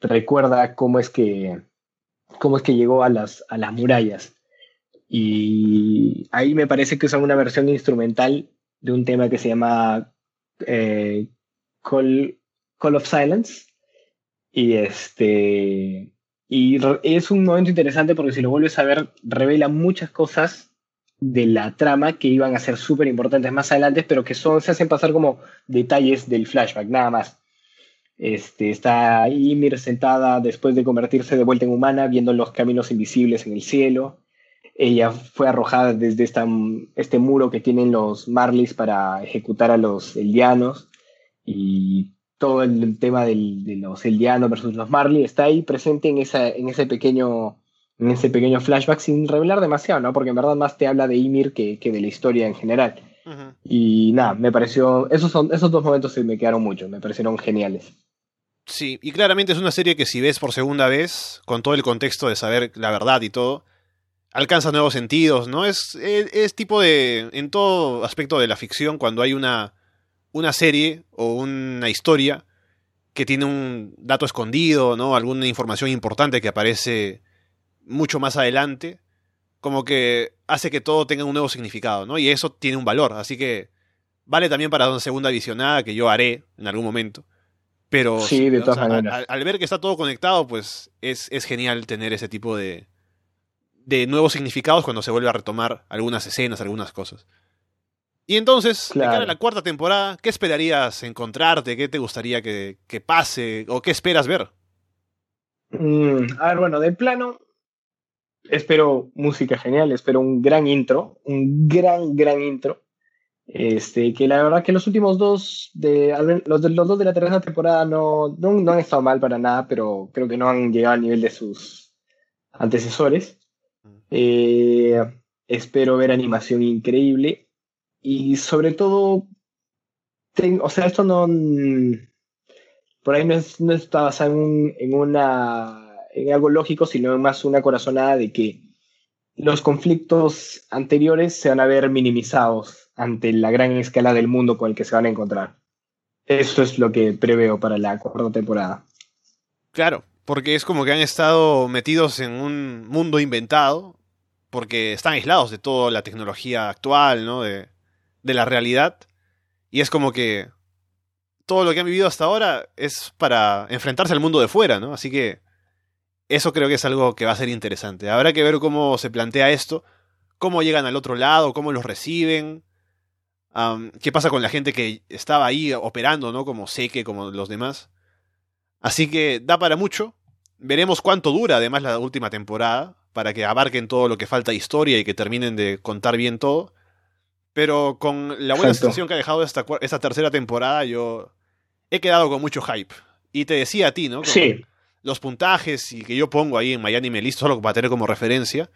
Speaker 2: recuerda cómo es que, cómo es que llegó a las, a las murallas y ahí me parece que usan una versión instrumental de un tema que se llama eh, Call, Call of Silence. Y este. Y es un momento interesante porque si lo vuelves a ver, revela muchas cosas de la trama que iban a ser súper importantes más adelante, pero que son, se hacen pasar como detalles del flashback, nada más. Este, está Ymir sentada después de convertirse de vuelta en humana, viendo los caminos invisibles en el cielo ella fue arrojada desde esta, este muro que tienen los Marleys para ejecutar a los Eldianos y todo el tema del, de los Eldianos versus los Marley está ahí presente en, esa, en, ese pequeño, en ese pequeño flashback sin revelar demasiado, ¿no? Porque en verdad más te habla de Ymir que, que de la historia en general. Y nada, me pareció, esos, son, esos dos momentos se me quedaron mucho, me parecieron geniales.
Speaker 1: Sí, y claramente es una serie que si ves por segunda vez, con todo el contexto de saber la verdad y todo, alcanza nuevos sentidos, ¿no? Es, es, tipo de, en todo aspecto de la ficción, cuando hay una, una serie o una historia que tiene un dato escondido, ¿no? Alguna información importante que aparece mucho más adelante, como que hace que todo tenga un nuevo significado, ¿no? Y eso tiene un valor, así que vale también para una segunda visionada que yo haré en algún momento. Pero
Speaker 2: sí, de todas maneras.
Speaker 1: Al, al, ver que está todo conectado, pues es, es genial tener ese tipo de, de nuevos significados cuando se vuelve a retomar algunas escenas, algunas cosas. Y entonces, de cara a la cuarta temporada, ¿qué esperarías encontrarte? ¿Qué te gustaría que, pase? ¿O qué esperas ver?
Speaker 2: Mm, a ver, bueno, de plano, espero música genial, espero un gran intro, un gran, gran intro. Este, que la verdad que los últimos dos, de, los, los dos de la tercera temporada no, no, no han estado mal para nada, pero creo que no han llegado al nivel de sus antecesores. Eh, espero ver animación increíble. Y sobre todo, o sea, esto no. Por ahí no, está basado en, una, en algo lógico, sino más una corazonada de que los conflictos anteriores se van a ver minimizados ante la gran escala del mundo con el que se van a encontrar. Eso es lo que preveo para la cuarta temporada.
Speaker 1: Claro, porque es como que han estado metidos en un mundo inventado, porque están aislados de toda la tecnología actual, ¿no? De, de la realidad. Y es como que todo lo que han vivido hasta ahora es para enfrentarse al mundo de fuera, ¿no? Así que eso creo que es algo que va a ser interesante. Habrá que ver cómo se plantea esto, cómo llegan al otro lado, cómo los reciben, qué pasa con la gente que estaba ahí operando, ¿no? Como Seque, como los demás. Así que da para mucho. Veremos cuánto dura además la última temporada, para que abarquen todo lo que falta de historia y que terminen de contar bien todo. Pero con la buena situación que ha dejado esta, esta tercera temporada, yo he quedado con mucho hype. Y te decía a ti, ¿no?
Speaker 2: sí.
Speaker 1: Los puntajes y que yo pongo ahí en Miami me listo solo para tener como referencia.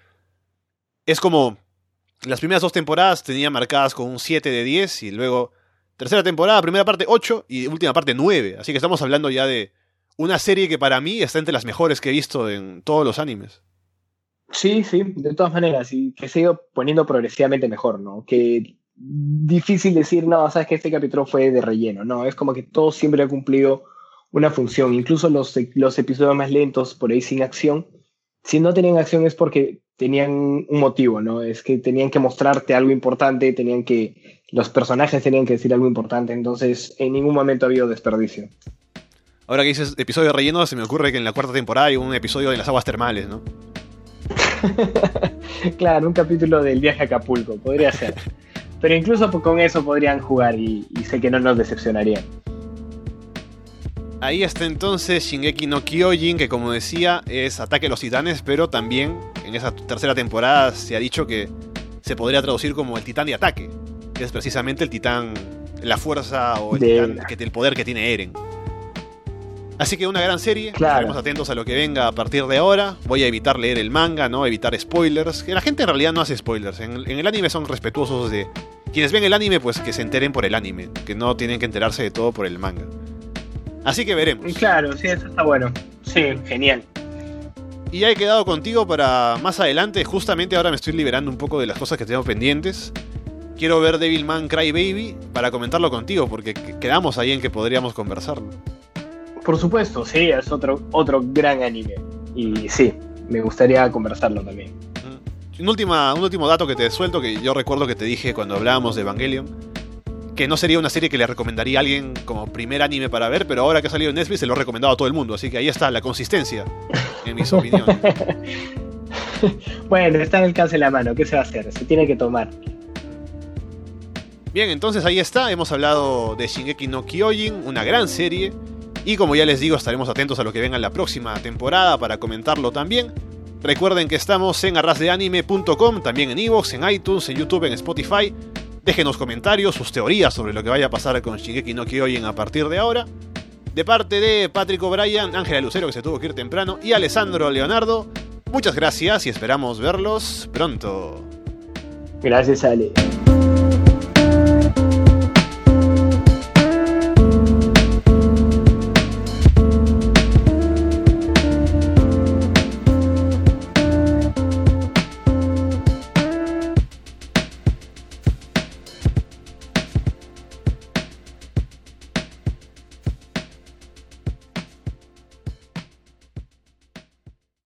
Speaker 1: Es como las primeras dos temporadas tenía marcadas con un 7 de 10 y luego tercera temporada, primera parte 8 y última parte 9. Así que estamos hablando ya de una serie que para mí está entre las mejores que he visto en todos los animes.
Speaker 2: Sí, sí, de todas maneras, y que se ha ido poniendo progresivamente mejor, ¿no? Que difícil decir, no, sabes que este capítulo fue de relleno, no, es como que todo siempre ha cumplido una función, incluso los, los episodios más lentos, por ahí sin acción, si no tenían acción es porque tenían un motivo, ¿no? Es que tenían que mostrarte algo importante, tenían que, los personajes tenían que decir algo importante, entonces en ningún momento ha habido desperdicio.
Speaker 1: Ahora que dices episodio de relleno, se me ocurre que en la cuarta temporada hay un episodio de las aguas termales, ¿no?
Speaker 2: claro, un capítulo del viaje a Acapulco, podría ser. Pero incluso con eso podrían jugar y, sé que no nos decepcionarían.
Speaker 1: Ahí está entonces Shingeki no Kyojin, que como decía es Ataque a los Titanes, pero también en esa tercera temporada se ha dicho que se podría traducir como el titán de ataque, que es precisamente el titán, la fuerza o el, titán, el poder que tiene Eren. Así que una gran serie,
Speaker 2: Claro.
Speaker 1: estaremos atentos a lo que venga a partir de ahora. Voy a evitar leer el manga, ¿no? Evitar spoilers. Que la gente en realidad no hace spoilers. En, en el anime son respetuosos de. Quienes ven el anime, pues que se enteren por el anime. Que no tienen que enterarse de todo por el manga. Así que veremos.
Speaker 2: Claro, sí, eso está bueno. Sí, genial.
Speaker 1: Y ya he quedado contigo para más adelante. Justamente ahora me estoy liberando un poco de las cosas que tengo pendientes. Quiero ver Devilman Cry Baby para comentarlo contigo, porque que- quedamos ahí en que podríamos conversarlo.
Speaker 2: Por supuesto, sí, es otro, otro gran anime. Y sí, me gustaría conversarlo también.
Speaker 1: Un, última, un último dato que te suelto, que yo recuerdo que te dije cuando hablábamos de Evangelion, que no sería una serie que le recomendaría a alguien como primer anime para ver, pero ahora que ha salido en Netflix se lo he recomendado a todo el mundo, así que ahí está la consistencia en mis opiniones.
Speaker 2: Bueno, está en el alcance de la mano, ¿qué se va a hacer? Se tiene que tomar.
Speaker 1: Bien, entonces ahí está, hemos hablado de Shingeki no Kyojin, una gran serie, y como ya les digo, estaremos atentos a lo que venga en la próxima temporada para comentarlo también. Recuerden que estamos en arrasdeanime.com, también en Evox, en iTunes, en YouTube, en Spotify. Déjenos comentarios, sus teorías sobre lo que vaya a pasar con Shingeki no Kyojin a partir de ahora. De parte de Patrick O'Brien, Ángela Lucero que se tuvo que ir temprano y Alessandro Leonardo, muchas gracias y esperamos verlos pronto.
Speaker 2: Gracias, Ale.